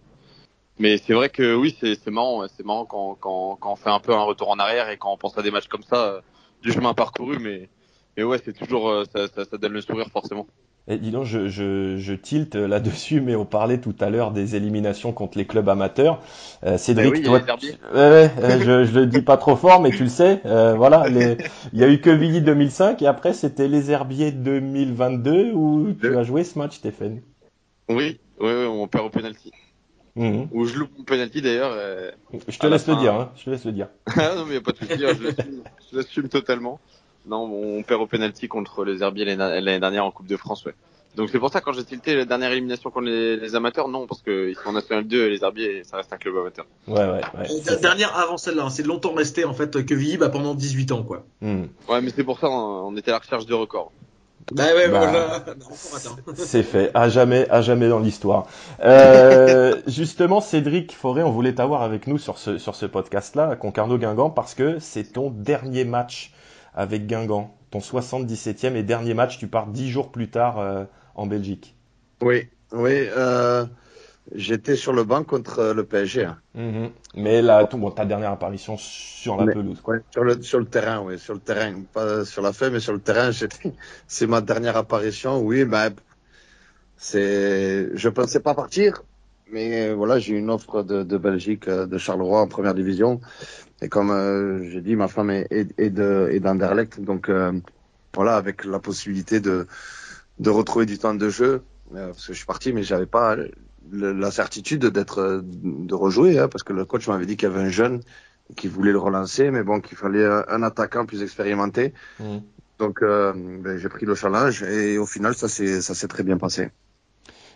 Speaker 4: mais c'est vrai que oui, c'est marrant. C'est marrant quand, quand quand on fait un peu un retour en arrière et quand on pense à des matchs comme ça du chemin parcouru, mais, mais ouais, c'est toujours, euh, ça, ça, ça, donne le sourire forcément.
Speaker 2: Et dis donc, je, je, je tilte là-dessus, mais on parlait tout à l'heure des éliminations contre les clubs amateurs. Euh, Cédric,
Speaker 4: oui,
Speaker 2: toi, tu... euh, je, je le dis pas trop fort, mais tu le sais. Voilà, les... il y a eu que Villy 2005 et après c'était les Herbiers 2022 où tu as joué ce match, Stéphane?
Speaker 4: Oui, oui, oui, on perd au penalty. Mmh. Ou je loupe mon penalty d'ailleurs. Euh,
Speaker 2: je te laisse le dire, hein. je te laisse le dire.
Speaker 4: ah non, mais y a pas de souci, je l'assume totalement. Non, on perd au penalty contre les Herbiers l'année dernière en Coupe de France, ouais. Donc c'est pour ça quand j'ai tilté la dernière élimination contre les, amateurs, non, parce qu'ils sont en National 2 et les Herbiers, ça reste un club amateur.
Speaker 2: Ouais, ouais, ouais.
Speaker 5: La dernière avant celle-là, hein. c'est longtemps resté en fait que Villy bah, pendant 18 ans, quoi.
Speaker 2: Mmh.
Speaker 4: Ouais, mais c'est pour ça on était à la recherche de records.
Speaker 5: Bah ouais,
Speaker 2: bah, c'est fait, à jamais, à jamais dans l'histoire. Euh, justement, Cédric Forêt, on voulait t'avoir avec nous sur ce, sur ce podcast-là, Concarneau Guingamp, parce que c'est ton dernier match avec Guingamp, ton 77e et dernier match. Tu pars dix jours plus tard euh, en Belgique.
Speaker 3: Oui, oui. Euh, J'étais sur le banc contre euh, le PSG. Hein.
Speaker 2: Mhm. Mais là, bon, ta dernière apparition sur la pelouse.
Speaker 3: Ouais, sur, le, sur le terrain, oui, sur le terrain. Pas sur la feuille, mais sur le terrain. C'est ma dernière apparition. Oui, ben, c'est. Je pensais pas partir, mais voilà, j'ai une offre de, de, Belgique, euh, de Charleroi en première division. Et comme euh, j'ai dit, ma femme est, est, est de d'Anderlecht, donc euh, voilà, avec la possibilité de de retrouver du temps de jeu. parce que je suis parti, mais j'avais pas la certitude d'être de rejouer, hein, parce que le coach m'avait dit qu'il y avait un jeune qui voulait le relancer, mais bon, qu'il fallait un attaquant plus expérimenté. Mm. Donc, euh, ben, j'ai pris le challenge et au final, ça s'est ça s'est très bien passé.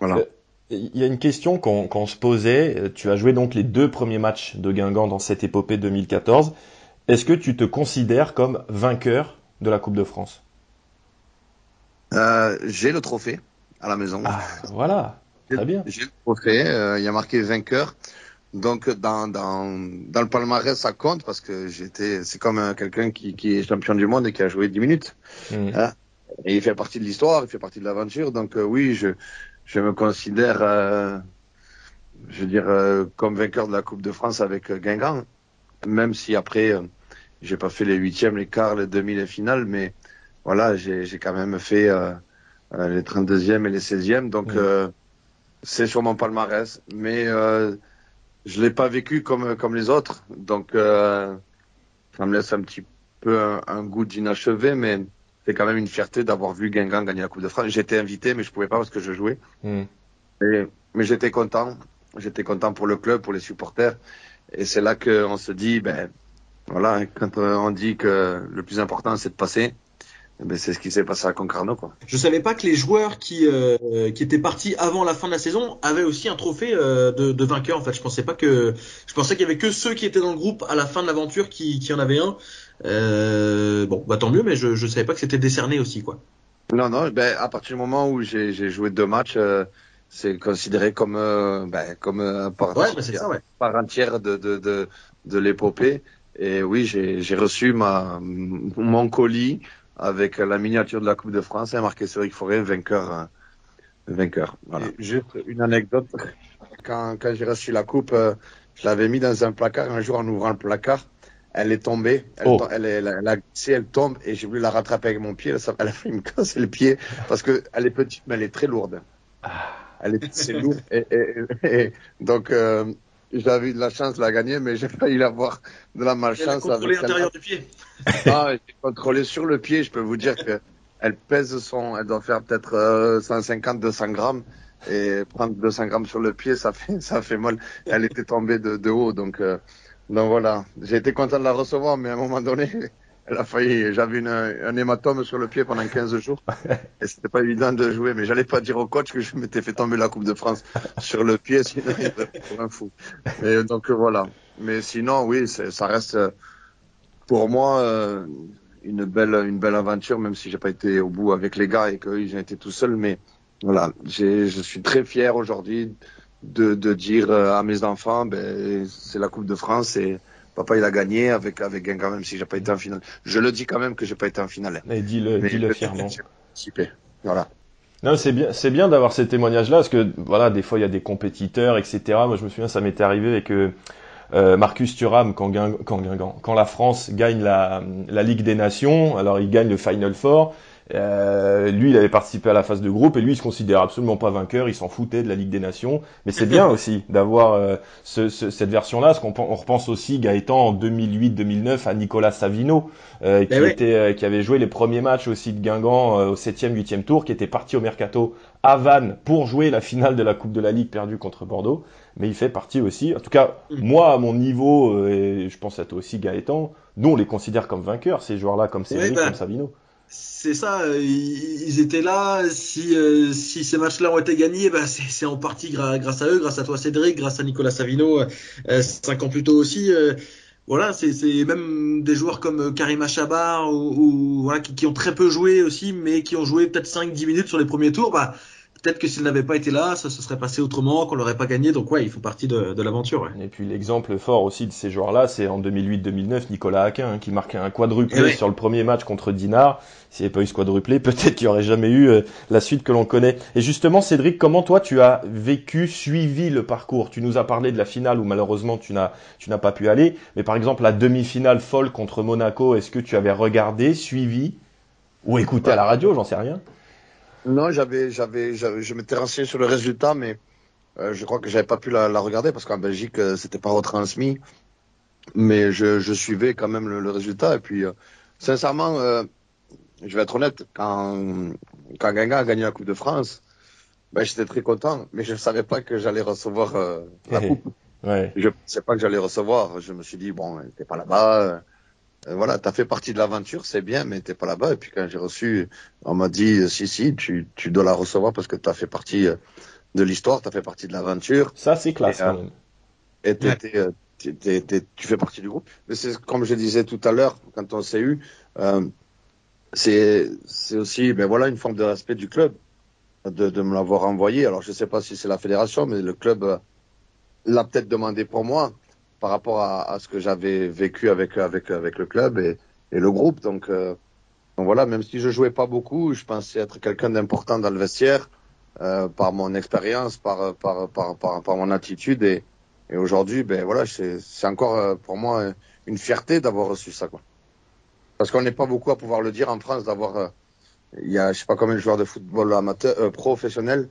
Speaker 3: Voilà. Euh,
Speaker 2: il y a une question qu'on se posait. Tu as joué donc les deux premiers matchs de Guingamp dans cette épopée 2014. Est-ce que tu te considères comme vainqueur de la Coupe de France?
Speaker 3: Euh, J'ai le trophée à la maison.
Speaker 2: Ah, voilà. Très bien.
Speaker 3: J'ai le trophée, euh, il y a marqué vainqueur. Donc dans, dans, dans le palmarès, ça compte parce que j'étais, c'est comme euh, quelqu'un qui, qui est champion du monde et qui a joué 10 minutes. Mmh. Hein et il fait partie de l'histoire, il fait partie de l'aventure. Donc euh, oui, je, je me considère, je veux dire, comme vainqueur de la Coupe de France avec Guingamp. Même si après, j'ai pas fait les huitièmes, les quarts, les demi, les finales, mais voilà, j'ai quand même fait les 32e et les 16e. Donc mmh c'est sur mon palmarès, mais euh, je l'ai pas vécu comme comme les autres, donc euh, ça me laisse un petit peu un, goût d'inachevé, mais c'est quand même une fierté d'avoir vu Guingamp gagner la Coupe de France. J'étais invité, mais je pouvais pas parce que je jouais. Hmm. Et, mais j'étais content, j'étais content pour le club, pour les supporters, et c'est là qu'on se dit, ben voilà, quand on dit que le plus important c'est de passer, ben, c'est ce qui s'est passé à Concarneau. Quoi.
Speaker 5: Je savais pas que les joueurs qui, euh, qui étaient partis avant la fin de la saison avaient aussi un trophée euh, de, de, vainqueur. En fait, je pensais pas que je pensais qu'il y avait que ceux qui étaient dans le groupe à la fin de l'aventure qui, qui en avaient un. Euh, bon, bah tant mieux, mais je je savais pas que c'était décerné aussi quoi.
Speaker 3: Non non, ben à partir du moment où j'ai joué deux matchs, c'est considéré comme ben, comme un part,
Speaker 5: ouais, ben, ça, ouais.
Speaker 3: part entière de de de, de l'épopée. Et oui, j'ai reçu ma mon colis avec la miniature de la Coupe de France et marqué Cédric Forêt vainqueur. Euh, vainqueur. Voilà. juste une anecdote. Quand, quand j'ai reçu la coupe, euh, je l'avais mis dans un placard. Un jour, en ouvrant le placard, elle est tombée. Elle, oh. elle, elle, elle, a glissé, elle tombe et j'ai voulu la rattraper avec mon pied. Elle a fait me casser le pied parce que elle est petite, mais elle est très lourde. Elle est, c'est lourd. Et, et, et, donc, euh, j'avais de la chance de la gagner, mais j'ai failli l'avoir de la malchance.
Speaker 5: Elle a contrôlé l'intérieur du pied.
Speaker 3: Ah, elle est contrôlée sur le pied. Je peux vous dire que elle pèse son, elle doit faire peut-être euh, 150, 200 grammes. Et prendre 200 grammes sur le pied, ça fait, ça fait mal. Elle était tombée de, de haut, donc, euh, donc voilà. J'ai été content de la recevoir, mais à un moment donné, J'avais un hématome sur le pied pendant 15 jours. Et c'était pas évident de jouer, mais j'allais pas dire au coach que je m'étais fait tomber la Coupe de France sur le pied, sinon il pour un fou. Et donc voilà. Mais sinon, oui, ça reste pour moi euh, une belle, une belle aventure, même si j'ai pas été au bout avec les gars et qu'eux ils ont été tout seuls. Mais voilà, je suis très fier aujourd'hui de, dire euh, à mes enfants, ben c'est la Coupe de France Papa, il a gagné avec, avec Guingamp, même si j'ai pas été en finale. Je le dis quand même que j'ai pas été en finale.
Speaker 2: Et dis-le, dis-le fièrement.
Speaker 3: Super. Voilà.
Speaker 2: Non, c'est bien, c'est bien d'avoir ces témoignages-là, parce que voilà, des fois il y a des compétiteurs, etc. Moi, je me souviens, ça m'était arrivé avec euh, Marcus Thuram quand, Guing, quand, Guingamp, quand la France gagne la, la Ligue des Nations. Alors, il gagne le Final Four. Euh, lui, il avait participé à la phase de groupe et lui, il se considère absolument pas vainqueur. Il s'en foutait de la Ligue des Nations. Mais c'est bien aussi d'avoir euh, ce, ce, cette version-là, parce qu'on on repense aussi Gaëtan en 2008-2009 à Nicolas Savino, euh, qui,
Speaker 5: oui.
Speaker 2: était, euh, qui avait joué les premiers matchs aussi de Guingamp euh, au 7e, 8e tour, qui était parti au mercato à Vannes pour jouer la finale de la Coupe de la Ligue perdue contre Bordeaux. Mais il fait partie aussi, en tout cas, moi à mon niveau, et je pense à toi aussi Gaëtan, nous on les considère comme vainqueurs, ces joueurs-là, comme Cédric,
Speaker 5: Oui, ben,
Speaker 2: comme Savino.
Speaker 5: C'est ça, euh, ils, étaient là. Si, euh, si ces matchs-là ont été gagnés, ben c'est en partie grâce à eux, grâce à toi Cédric, grâce à Nicolas Savino, euh, cinq ans plus tôt aussi. euh, voilà, c'est même des joueurs comme euh, Karim Achabar ou, ou voilà qui, qui ont très peu joué aussi, mais qui ont joué peut-être 5-10 minutes sur les premiers tours. Bah, peut-être que s'ils n'avaient pas été là, ça se serait passé autrement, qu'on l'aurait pas gagné. Donc ouais, ils font partie de, de l'aventure. Ouais.
Speaker 2: Et puis l'exemple fort aussi de ces joueurs-là, c'est en 2008-2009, Nicolas Aquin, hein, qui marquait un quadruplé
Speaker 5: Eh
Speaker 2: sur le premier match contre Dinard. S'il n'y avait pas eu ce quadruplé, peut-être qu'il n'y aurait jamais eu euh, la suite que l'on connaît. Et justement, Cédric, comment toi tu as vécu, suivi le parcours? Tu nous as parlé de la finale où malheureusement tu n'as tu n'as pas pu aller, mais par exemple la demi-finale folle contre Monaco, est-ce que tu avais regardé, suivi ou écouté à la radio? J'en sais rien.
Speaker 3: Non, j'avais, j'avais, j'avais- je m'étais renseigné sur le résultat, mais euh, je crois que j'avais pas pu la, la regarder parce qu'en Belgique, euh, c'était pas retransmis. Mais je, je suivais quand même le, le résultat. Et puis, euh, sincèrement, euh, je vais être honnête, quand, quand Guingamp a gagné la Coupe de France, ben, j'étais très content, mais je savais pas que j'allais recevoir euh, la coupe.
Speaker 2: Ouais.
Speaker 3: Je pensais pas que j'allais recevoir. Je me suis dit, bon, t'es pas là-bas. Euh, voilà, t'as fait partie de l'aventure, c'est bien, mais t'es pas là-bas. Et puis quand j'ai reçu, on m'a dit, euh, si, si, tu, tu dois la recevoir parce que t'as fait partie euh, de l'histoire, t'as fait partie de l'aventure.
Speaker 2: Ça, c'est classe
Speaker 3: Et,
Speaker 2: quand même.
Speaker 3: Et t'étais, t'es- t'es- t'es- tu fais partie du groupe. Mais c'est comme je disais tout à l'heure, quand on s'est eu, euh, c'est c'est aussi, ben voilà, une forme de respect du club de, de me l'avoir envoyé. Alors je sais pas si c'est la fédération, mais le club euh, l'a peut-être demandé pour moi par rapport à, ce que j'avais vécu avec avec avec le club et, le groupe. Donc, euh, donc voilà, même si je jouais pas beaucoup, je pensais être quelqu'un d'important dans le vestiaire euh, par mon expérience, par, par par par par mon attitude et aujourd'hui, ben voilà, c'est encore euh, pour moi une fierté d'avoir reçu ça quoi. Parce qu'on n'est pas beaucoup à pouvoir le dire en France d'avoir il y a je sais pas combien de joueurs de football amateur professionnels.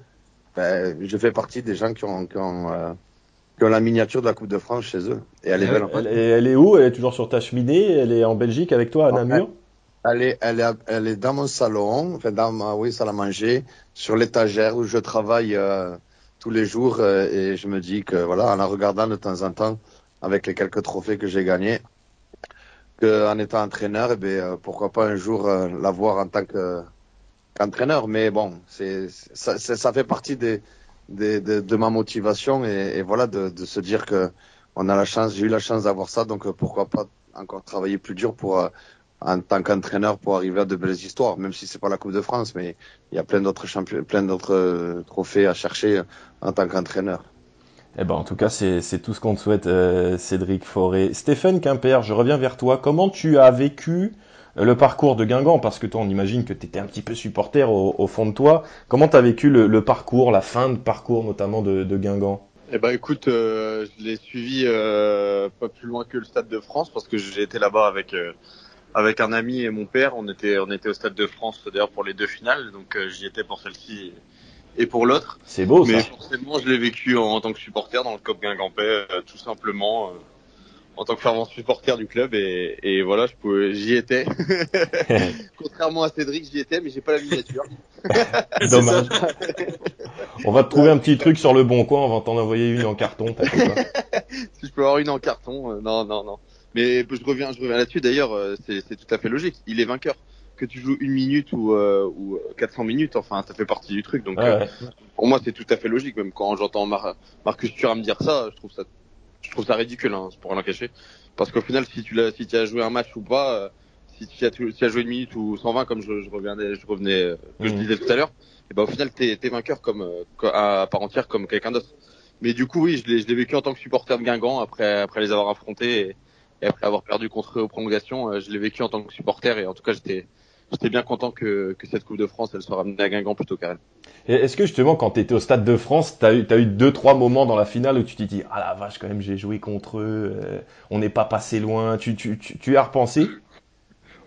Speaker 3: Ben, je fais partie des gens qui ont qui ont la miniature de la Coupe de France chez eux et elle est belle. en
Speaker 2: Elle, est- elle est où? Elle est toujours sur ta cheminée? Elle est en Belgique avec toi à Namur?
Speaker 3: Elle est, elle est, elle est dans mon salon, enfin dans ma oui, salle à manger, sur l'étagère où je travaille euh, tous les jours euh, et je me dis que voilà, en la regardant de temps en temps avec les quelques trophées que j'ai gagnés, que en étant entraîneur, eh euh, pourquoi pas un jour euh, la voir en tant que qu'entraîneur. Mais bon, c'est ça, ça fait partie des, des de, de ma motivation et, voilà de, de se dire que on a la chance, j'ai eu la chance d'avoir ça, donc euh, pourquoi pas encore travailler plus dur pour euh, en tant qu'entraîneur pour arriver à de belles histoires, même si c'est pas la Coupe de France, mais il y a plein d'autres champions, plein d'autres euh, trophées à chercher en tant qu'entraîneur.
Speaker 2: Eh ben, en tout cas, c'est tout ce qu'on te souhaite, Cédric Forêt. Stéphane Quimper, je reviens vers toi. Comment tu as vécu le parcours de Guingamp Parce que toi, on imagine que tu étais un petit peu supporter au, au fond de toi. Comment tu as vécu le, le parcours, la fin de parcours notamment de, de Guingamp?
Speaker 4: Eh ben écoute, euh, je l'ai suivi euh, pas plus loin que le Stade de France parce que j'ai été là-bas avec euh, avec un ami et mon père. On était on était au Stade de France d'ailleurs pour les deux finales, donc j'y étais pour celle-ci et pour l'autre.
Speaker 2: C'est beau
Speaker 4: Mais
Speaker 2: ça.
Speaker 4: forcément, je l'ai vécu en, en tant que supporter dans le COP Guingampais, tout simplement. Euh, en tant que fervent supporter du club et, et voilà, je pouvais, j'y étais. Contrairement à Cédric, j'y étais, mais j'ai pas la miniature.
Speaker 2: Dommage. On va te trouver un petit truc sur le bon coin, on va t'en envoyer une en carton. pas.
Speaker 4: si je peux avoir une en carton, euh, non, non, non. Mais je reviens, je reviens là-dessus. D'ailleurs, euh, c'est c'est tout à fait logique. Il est vainqueur. Que tu joues une minute ou, euh, ou 400 minutes, enfin, ça fait partie du truc. Donc,
Speaker 2: Ouais,
Speaker 4: euh,
Speaker 2: ouais.
Speaker 4: pour moi, c'est tout à fait logique. Même quand j'entends Mar- Marcus Thuram me dire ça, je trouve ça, je trouve ça ridicule, hein, c'est pour rien cacher. Parce qu'au final, si tu l'as, si tu as joué un match ou pas, euh, si tu as, tu as joué une minute ou 120, comme je, je revenais, je revenais, euh, que je
Speaker 2: Mhm.
Speaker 4: disais tout à l'heure, et ben au final, t'es es vainqueur comme euh, à part entière comme quelqu'un d'autre. Mais du coup, oui, je l'ai vécu en tant que supporter de Guingamp après après les avoir affrontés et, et après avoir perdu contre eux aux prolongations. je l'ai vécu en tant que supporter et en tout cas, j'étais j'étais bien content que, que cette Coupe de France, elle soit ramenée à Guingamp plutôt qu'à Rennes.
Speaker 2: Est-ce que justement, quand tu étais au Stade de France, tu as eu, t'as eu deux, trois moments dans la finale où tu t'es dit Ah la vache, quand même, j'ai joué contre eux, euh, on n'est pas passé loin. Tu, tu, tu, tu as repensé?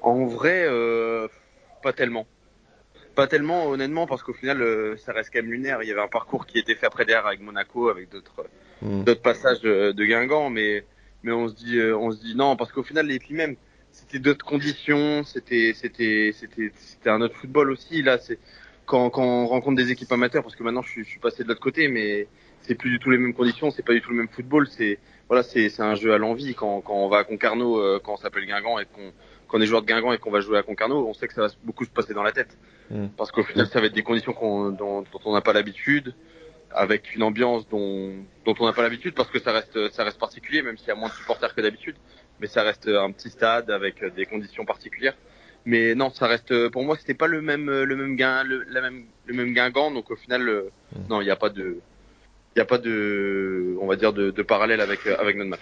Speaker 4: En vrai, euh, pas tellement. Pas tellement, honnêtement, parce qu'au final, euh, ça reste quand même lunaire. Il y avait un parcours qui était fait après derrière avec Monaco, avec d'autres
Speaker 2: Mm.
Speaker 4: d'autres passages de, de Guingamp, mais mais on se dit euh, on se dit non, parce qu'au final, et puis même, c'était d'autres conditions, c'était c'était c'était c'était un autre football aussi. Là, c'est quand quand on rencontre des équipes amateurs, parce que maintenant je suis, je suis passé de l'autre côté, mais c'est plus du tout les mêmes conditions, c'est pas du tout le même football. C'est voilà, c'est c'est un jeu à l'envie. Quand quand on va à Concarneau, euh, quand on s'appelle Guingamp et qu'on qu'on est joueur de Guingamp et qu'on va jouer à Concarneau, on sait que ça va beaucoup se passer dans la tête.
Speaker 2: Mm.
Speaker 4: Parce qu'au final, ça va être des conditions qu'on, dont, dont on n'a pas l'habitude, avec une ambiance dont, dont on n'a pas l'habitude, parce que ça reste, ça reste particulier, même s'il y a moins de supporters que d'habitude. Mais ça reste un petit stade avec des conditions particulières. Mais non, ça reste, pour moi, c'était pas le même, le même gain, le, la même, le même Guingamp. Donc au final, euh, non, il n'y a pas de, il n'y a pas de, on va dire, de, de parallèle avec, avec notre match.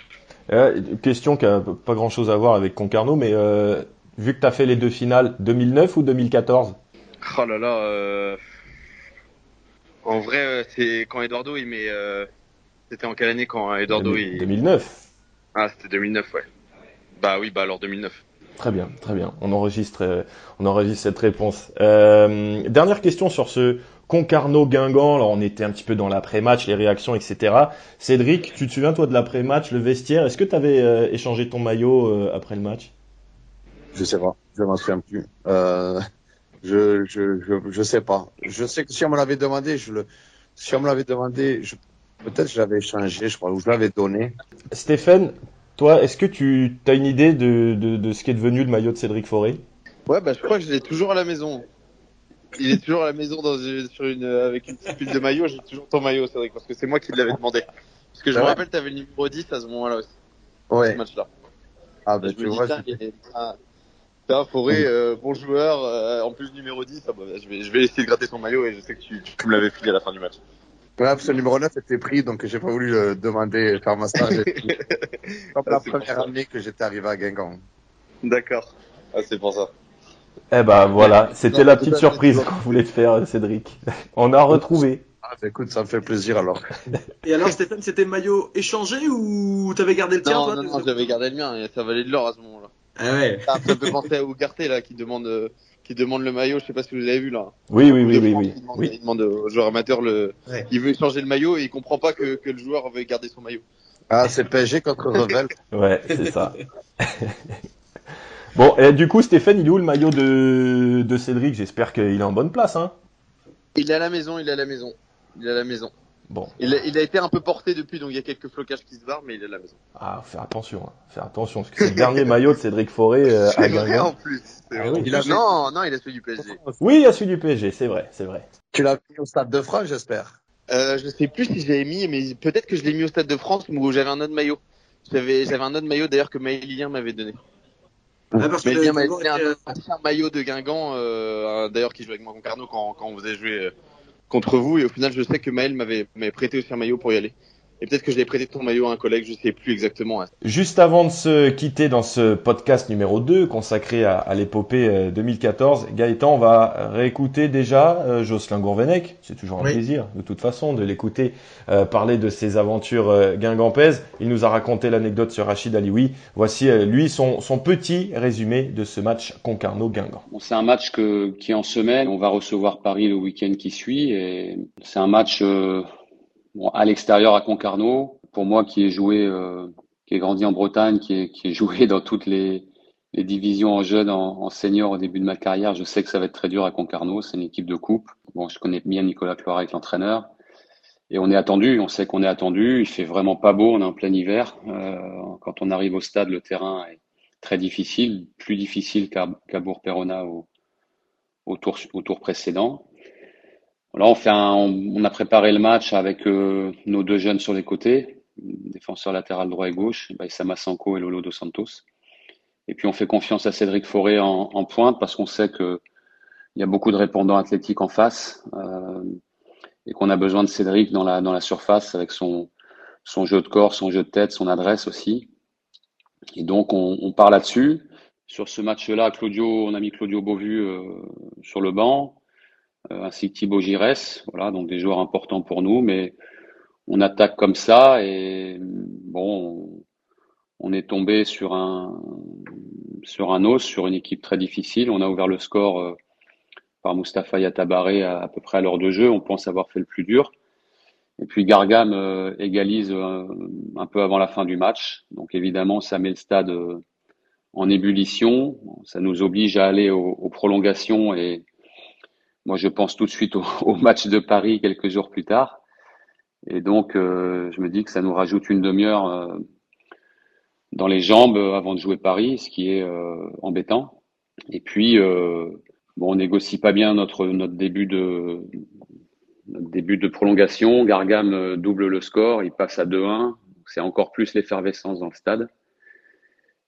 Speaker 2: Euh, Question qui a pas grand chose à voir avec Concarneau, mais euh, vu que tu as fait les deux finales, 2009 ou 2014
Speaker 4: Oh là là, euh... en vrai, euh, c'est quand Eduardo il met, euh... c'était en quelle année quand Eduardo il...
Speaker 2: 2009.
Speaker 4: Ah, c'était 2009, ouais. Bah oui, bah alors 2009.
Speaker 2: Très bien, très bien. On enregistre, euh, on enregistre cette réponse. Euh, dernière question sur ce Concarneau-Guingamp. Alors, on était un petit peu dans l'après-match, les réactions, etc. Cédric, tu te souviens, toi, de l'après-match, le vestiaire? Est-ce que tu avais échangé ton maillot euh, après le match?
Speaker 3: Je sais pas, je m'en souviens plus. Euh, je, je, je, je sais pas. Je sais que si on me l'avait demandé, je le, si on me l'avait demandé, je, peut-être je l'avais échangé, je crois, ou je l'avais donné.
Speaker 2: Stéphane, toi, est-ce que tu as une idée de, de, de ce qui est devenu le maillot de Cédric Forêt?
Speaker 4: Ouais, bah je crois que je l'ai toujours à la maison. Il est toujours à la maison dans une, sur une, avec une petite pile de maillots. J'ai toujours ton maillot, Cédric, parce que c'est moi qui l'avais demandé. Parce que je
Speaker 3: Ah
Speaker 4: me rappelle, t'avais le numéro 10 à ce moment-là aussi.
Speaker 3: Ouais.
Speaker 4: Ce match-là.
Speaker 3: Ah, ben,
Speaker 4: je
Speaker 3: tu
Speaker 4: me dis,
Speaker 3: vois,
Speaker 4: tiens,
Speaker 3: c'est-
Speaker 4: il est- ah, Forêt, euh, bon joueur, euh, en plus numéro 10, ah bah, je, vais, je vais essayer de gratter son maillot et je sais que tu, tu me l'avais filé à la fin du match.
Speaker 3: Ouais, parce que le numéro 9 était pris, donc j'ai pas voulu le demander, faire ma stage. Comme la
Speaker 4: Ah,
Speaker 3: première
Speaker 4: ça.
Speaker 3: année que j'étais arrivé à Guingamp.
Speaker 4: D'accord. Ah, c'est pour ça.
Speaker 2: Eh ben voilà, c'était la petite surprise qu'on voulait te faire, Cédric. On a retrouvé.
Speaker 3: Ah, bah, écoute, ça me fait plaisir alors.
Speaker 5: Et alors, Stéphane, c'était maillot échangé ou t'avais gardé le tien,
Speaker 4: Non,
Speaker 5: toi
Speaker 4: non, non, j'avais gardé le mien et ça valait de l'or à ce moment-là.
Speaker 5: Ah ouais.
Speaker 4: Ça me fait penser à Ougarté, là, qui demande, euh, qui demande le maillot, je sais pas si vous avez vu, là.
Speaker 2: Oui, oui, oui, oui,
Speaker 4: France,
Speaker 2: oui.
Speaker 4: Il demande,
Speaker 2: oui.
Speaker 4: il demande au joueur amateur le,
Speaker 5: Ouais.
Speaker 4: il veut changer le maillot et il comprend pas que, que le joueur veut garder son maillot.
Speaker 3: Ah, c'est PSG contre Revel.
Speaker 2: Ouais, c'est ça. bon, et du coup, Stéphane, il est où le maillot de, de Cédric? J'espère qu'il est en bonne place, hein
Speaker 4: Il est à la maison, il est à la maison. Il est à la maison.
Speaker 2: Bon,
Speaker 4: Il a, il a été un peu porté depuis, donc il y a quelques flocages qui se barrent, mais il est à la maison.
Speaker 2: ah, faire attention, hein. faire attention, parce que c'est le dernier maillot de Cédric Forêt euh, à
Speaker 4: vrai, en
Speaker 2: Guingamp.
Speaker 4: plus.
Speaker 2: Ah
Speaker 4: vrai.
Speaker 2: oui.
Speaker 3: Il a fait-
Speaker 4: Non, non, il a celui du PSG.
Speaker 2: Oui, il a celui du PSG, c'est vrai, c'est vrai.
Speaker 3: Tu l'as pris au Stade de France, j'espère.
Speaker 4: Euh, je sais plus si j'avais mis, mais peut-être que je l'ai mis au Stade de France où j'avais un autre maillot. J'avais, j'avais un autre maillot d'ailleurs que Maëlien m'avait donné.
Speaker 5: Ah, parce que
Speaker 4: Maëlien m'avait
Speaker 5: Guingamp
Speaker 4: donné un,
Speaker 5: était, euh,
Speaker 4: maillot de Guingamp, euh, d'ailleurs qui jouait avec moi Concarneau quand, quand on faisait jouer euh, contre vous. Et au final, je sais que Maël m'avait, prêté aussi un maillot pour y aller. Et peut-être que je l'ai prêté ton maillot à un collègue, je sais plus exactement. Hein.
Speaker 2: Juste avant de se quitter dans ce podcast numéro 2 consacré à, à l'épopée 2014, euh, Gaëtan, on va réécouter déjà euh, Jocelyn Gourvenec. C'est toujours un plaisir, de toute façon, de l'écouter euh, parler de ses aventures euh, guingampaises. Il nous a raconté l'anecdote sur Rachid Alioui. Voici, lui, son, son, petit résumé de ce match Concarneau-Guingamp.
Speaker 11: Bon, c'est un match que, qui est en semaine. On va recevoir Paris le week-end qui suit. et C'est un match Bon, à l'extérieur à Concarneau, pour moi qui ai joué, euh, qui ai grandi en Bretagne, qui ai, qui joué dans toutes les, les divisions en jeunes, en, en, senior au début de ma carrière, je sais que ça va être très dur à Concarneau. C'est une équipe de coupe. Bon, je connais bien Nicolas avec l'entraîneur. Et on est attendu, on sait qu'on est attendu. Il fait vraiment pas beau, on est en plein hiver. Euh, quand on arrive au stade, le terrain est très difficile, plus difficile qu'à Bourg-Perona au, au, tour, au tour précédent. Là, on, fait un, on, a préparé le match avec euh, nos deux jeunes sur les côtés, défenseurs latéral droit et gauche, Baïsama Sanko et Lolo Dos Santos. Et puis on fait confiance à Cédric Forêt en, en pointe parce qu'on sait que il y a beaucoup de répondants athlétiques en face euh, et qu'on a besoin de Cédric dans la, dans la surface avec son, son jeu de corps, son jeu de tête, son adresse aussi. Et donc on, on part là-dessus. Sur ce match-là, Claudio, on a mis Claudio Beauvu euh, sur le banc. Euh, ainsi que Thibaut Giresse, voilà, donc des joueurs importants pour nous, mais on attaque comme ça et bon, on est tombé sur un sur un os, sur une équipe très difficile. On a ouvert le score euh, par Mustapha Yatabaré à, à peu près à l'heure de jeu. On pense avoir fait le plus dur. Et puis Gargam euh, égalise un peu avant la fin du match. Donc évidemment, ça met le stade en ébullition. Ça nous oblige à aller aux, aux prolongations et moi, je pense tout de suite au, match de Paris quelques jours plus tard. Et donc, euh, je me dis que ça nous rajoute une demi-heure euh, dans les jambes avant de jouer Paris, ce qui est euh, embêtant. Et puis, bon, on négocie pas bien notre notre début de notre début de prolongation. Gargam double le score, il passe à 2-1. C'est encore plus l'effervescence dans le stade.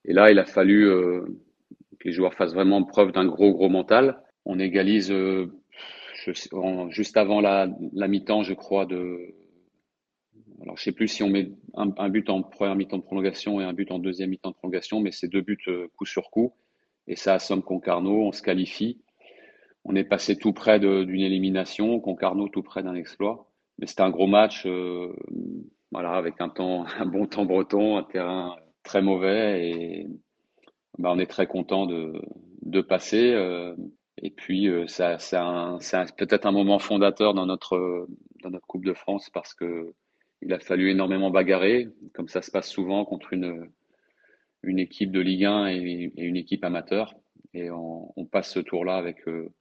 Speaker 11: Et là, il a fallu que les joueurs fassent vraiment preuve d'un gros gros mental. On égalise juste avant la, mi-temps, je crois, de. Alors, je sais plus si on met un, but en première mi-temps de prolongation et un but en deuxième mi-temps de prolongation, mais c'est deux buts euh, coup sur coup. Et ça assomme Concarneau, on se qualifie. On est passé tout près d'une élimination, Concarneau tout près d'un exploit. Mais c'était un gros match, euh, voilà, avec un bon temps breton, un terrain très mauvais et bah, on est très content de, de passer. Euh, et puis, euh, ça, c'est peut-être un moment fondateur dans notre, dans notre Coupe de France parce que il a fallu énormément bagarrer, comme ça se passe souvent contre une, une équipe de Ligue 1 et, une équipe amateur. Et on, passe ce tour-là avec, euh,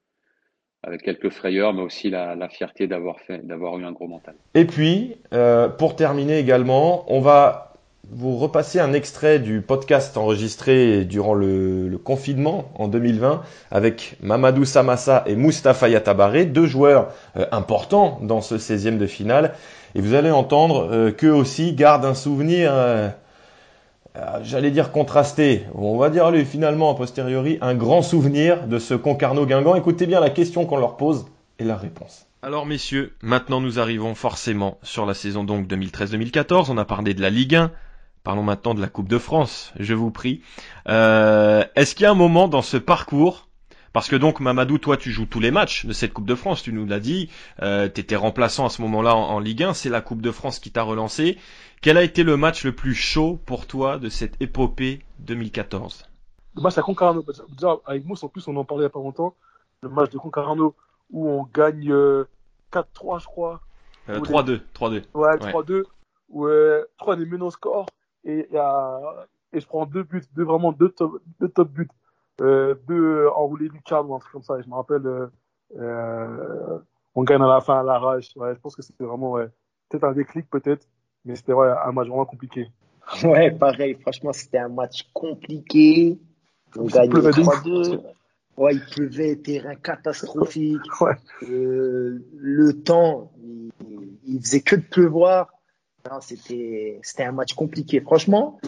Speaker 11: avec quelques frayeurs, mais aussi la, fierté d'avoir d'avoir eu un gros mental.
Speaker 2: Et puis, euh, pour terminer également, on va vous repassez un extrait du podcast enregistré durant le, confinement en 2020 avec Mamadou Samassa et Mustapha Yatabaré, deux joueurs euh, importants dans ce 16e de finale. Et vous allez entendre euh, qu'eux aussi gardent un souvenir, euh, j'allais dire contrasté, on va dire lui finalement a posteriori un grand souvenir de ce Concarneau-Guingamp. Écoutez bien la question qu'on leur pose et la réponse. Alors messieurs, maintenant nous arrivons forcément sur la saison donc 2013-2014. On a parlé de la Ligue 1, Parlons maintenant de la Coupe de France, je vous prie. Euh, Est-ce qu'il y a un moment dans ce parcours, parce que donc Mamadou, toi tu joues tous les matchs de cette Coupe de France, tu nous l'as dit, euh, tu étais remplaçant à ce moment-là en, en, Ligue 1, c'est la Coupe de France qui t'a relancé. Quel a été le match le plus chaud pour toi de cette épopée 2014
Speaker 15: Le match à Concarneau, déjà avec Mousse en plus on en parlait il n'y a pas longtemps, le match de Concarneau où on gagne euh, 4-3 je crois.
Speaker 2: Euh, 3-2, 3-2.
Speaker 15: Ouais, 3-2, où euh, 3 des au score et, et je prends deux buts, deux vraiment deux top, deux top buts, euh, deux enroulés du cadre ou un truc comme ça. Et je me rappelle, euh, euh, on gagne à la fin à l'arrache. Ouais, je pense que c'était vraiment ouais, peut-être un déclic peut-être, mais c'était ouais, un match vraiment compliqué.
Speaker 16: Ouais, pareil. Franchement, c'était un match compliqué. On gagne 3-2. Ouais, il pleuvait, terrain catastrophique.
Speaker 15: Ouais.
Speaker 16: Euh, le temps, il, il faisait que de pleuvoir. Non, c'était, c'était un match compliqué. Franchement,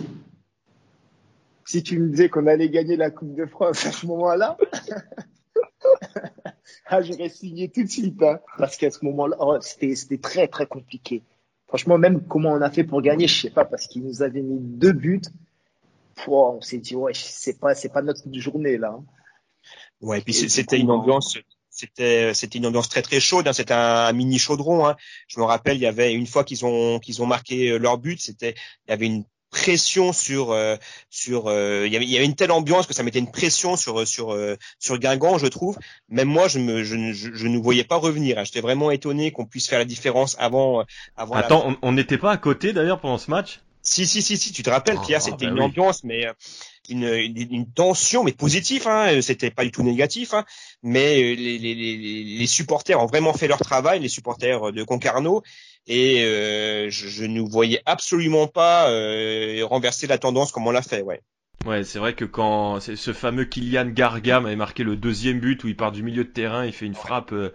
Speaker 16: si tu me disais qu'on allait gagner la Coupe de France à ce moment-là, ah, j'aurais signé tout de suite. Hein, parce qu'à ce moment-là, oh, c'était, c'était très, très compliqué. franchement, même comment on a fait pour gagner, je sais pas, parce qu'ils nous avaient mis deux buts. on s'est dit, ouais, c'est pas, c'est pas notre journée, là. Hein.
Speaker 17: Ouais, et puis c'était une ambiance, c'était c'était une ambiance très très chaude. Hein. C'était un, mini chaudron. Hein. Je me rappelle, il y avait une fois qu'ils ont qu'ils ont marqué euh, leur but, c'était il y avait une pression sur euh, sur euh, il, y avait, il y avait une telle ambiance que ça mettait une pression sur sur sur Guingamp, je trouve. Même moi, je me je, je, ne voyais pas revenir. Hein. J'étais vraiment étonné qu'on puisse faire la différence avant avant.
Speaker 2: Attends, on n'était pas à côté d'ailleurs pendant ce match?
Speaker 17: Si si si si, tu te rappelles, Pierre, ah, c'était bah une ambiance, mais une, une, tension, mais positive. Hein, C'était pas du tout négatif. Hein, mais euh, les, les, les, supporters ont vraiment fait leur travail, les supporters de Concarneau, et euh, je, je, ne voyais absolument pas euh, renverser la tendance comme on l'a fait. Ouais.
Speaker 2: Ouais, c'est vrai que quand ce fameux Kylian Gargam avait marqué le deuxième but où il part du milieu de terrain, il fait une frappe euh,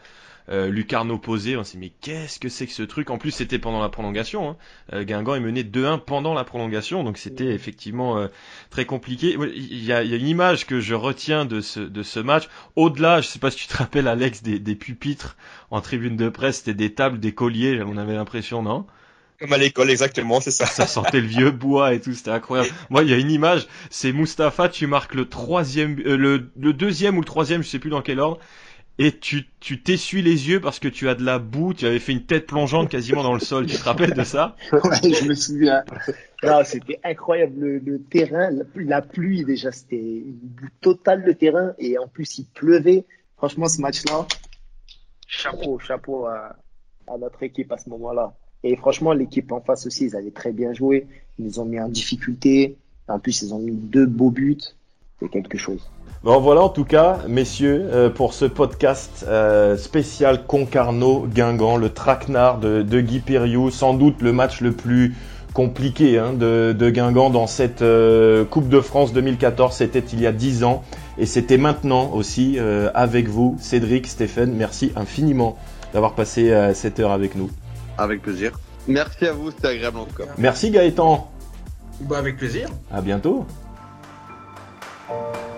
Speaker 2: euh, Lucarno posé. On s'est dit mais qu'est-ce que c'est que ce truc? En plus c'était pendant la prolongation. Hein. Euh, Guingamp est mené 2-1 pendant la prolongation, donc c'était effectivement euh, très compliqué. Il y, a, une image que je retiens de ce, de ce match. Au-delà, je sais pas si tu te rappelles Alex des, des pupitres en tribune de presse, c'était des tables, des colliers. On avait l'impression, non?
Speaker 17: Comme à l'école, exactement, c'est ça.
Speaker 2: Ça sentait le vieux bois et tout, c'était incroyable. Moi, il y a une image, c'est Mustapha, tu marques le troisième, le, le, deuxième ou le troisième, je sais plus dans quel ordre, et tu tu t'essuies les yeux parce que tu as de la boue, tu avais fait une tête plongeante quasiment dans le sol. Tu te rappelles de ça?
Speaker 16: Ouais, je me souviens. C'était incroyable le, terrain, la, pluie déjà, c'était une boue totale le terrain et en plus il pleuvait. Franchement, ce match-là, chapeau, chapeau à, à notre équipe à ce moment-là. Et franchement, l'équipe en face aussi, ils avaient très bien joué. Ils nous ont mis en difficulté. En plus, ils ont mis deux beaux buts. C'est quelque chose.
Speaker 2: Bon voilà en tout cas, messieurs, euh, pour ce podcast euh, spécial Concarneau Guingamp, le traquenard de, de, Guy Périou, sans doute le match le plus compliqué hein, de, de, Guingamp dans cette euh, Coupe de France 2014. C'était il y a 10 ans et c'était maintenant aussi avec vous, Cédric, Stéphane. Merci infiniment d'avoir passé cette heure avec nous.
Speaker 3: Avec plaisir. Merci à vous, c'était agréable en tout cas.
Speaker 2: Merci Gaëtan.
Speaker 5: Bah avec plaisir.
Speaker 2: À bientôt. Thank you.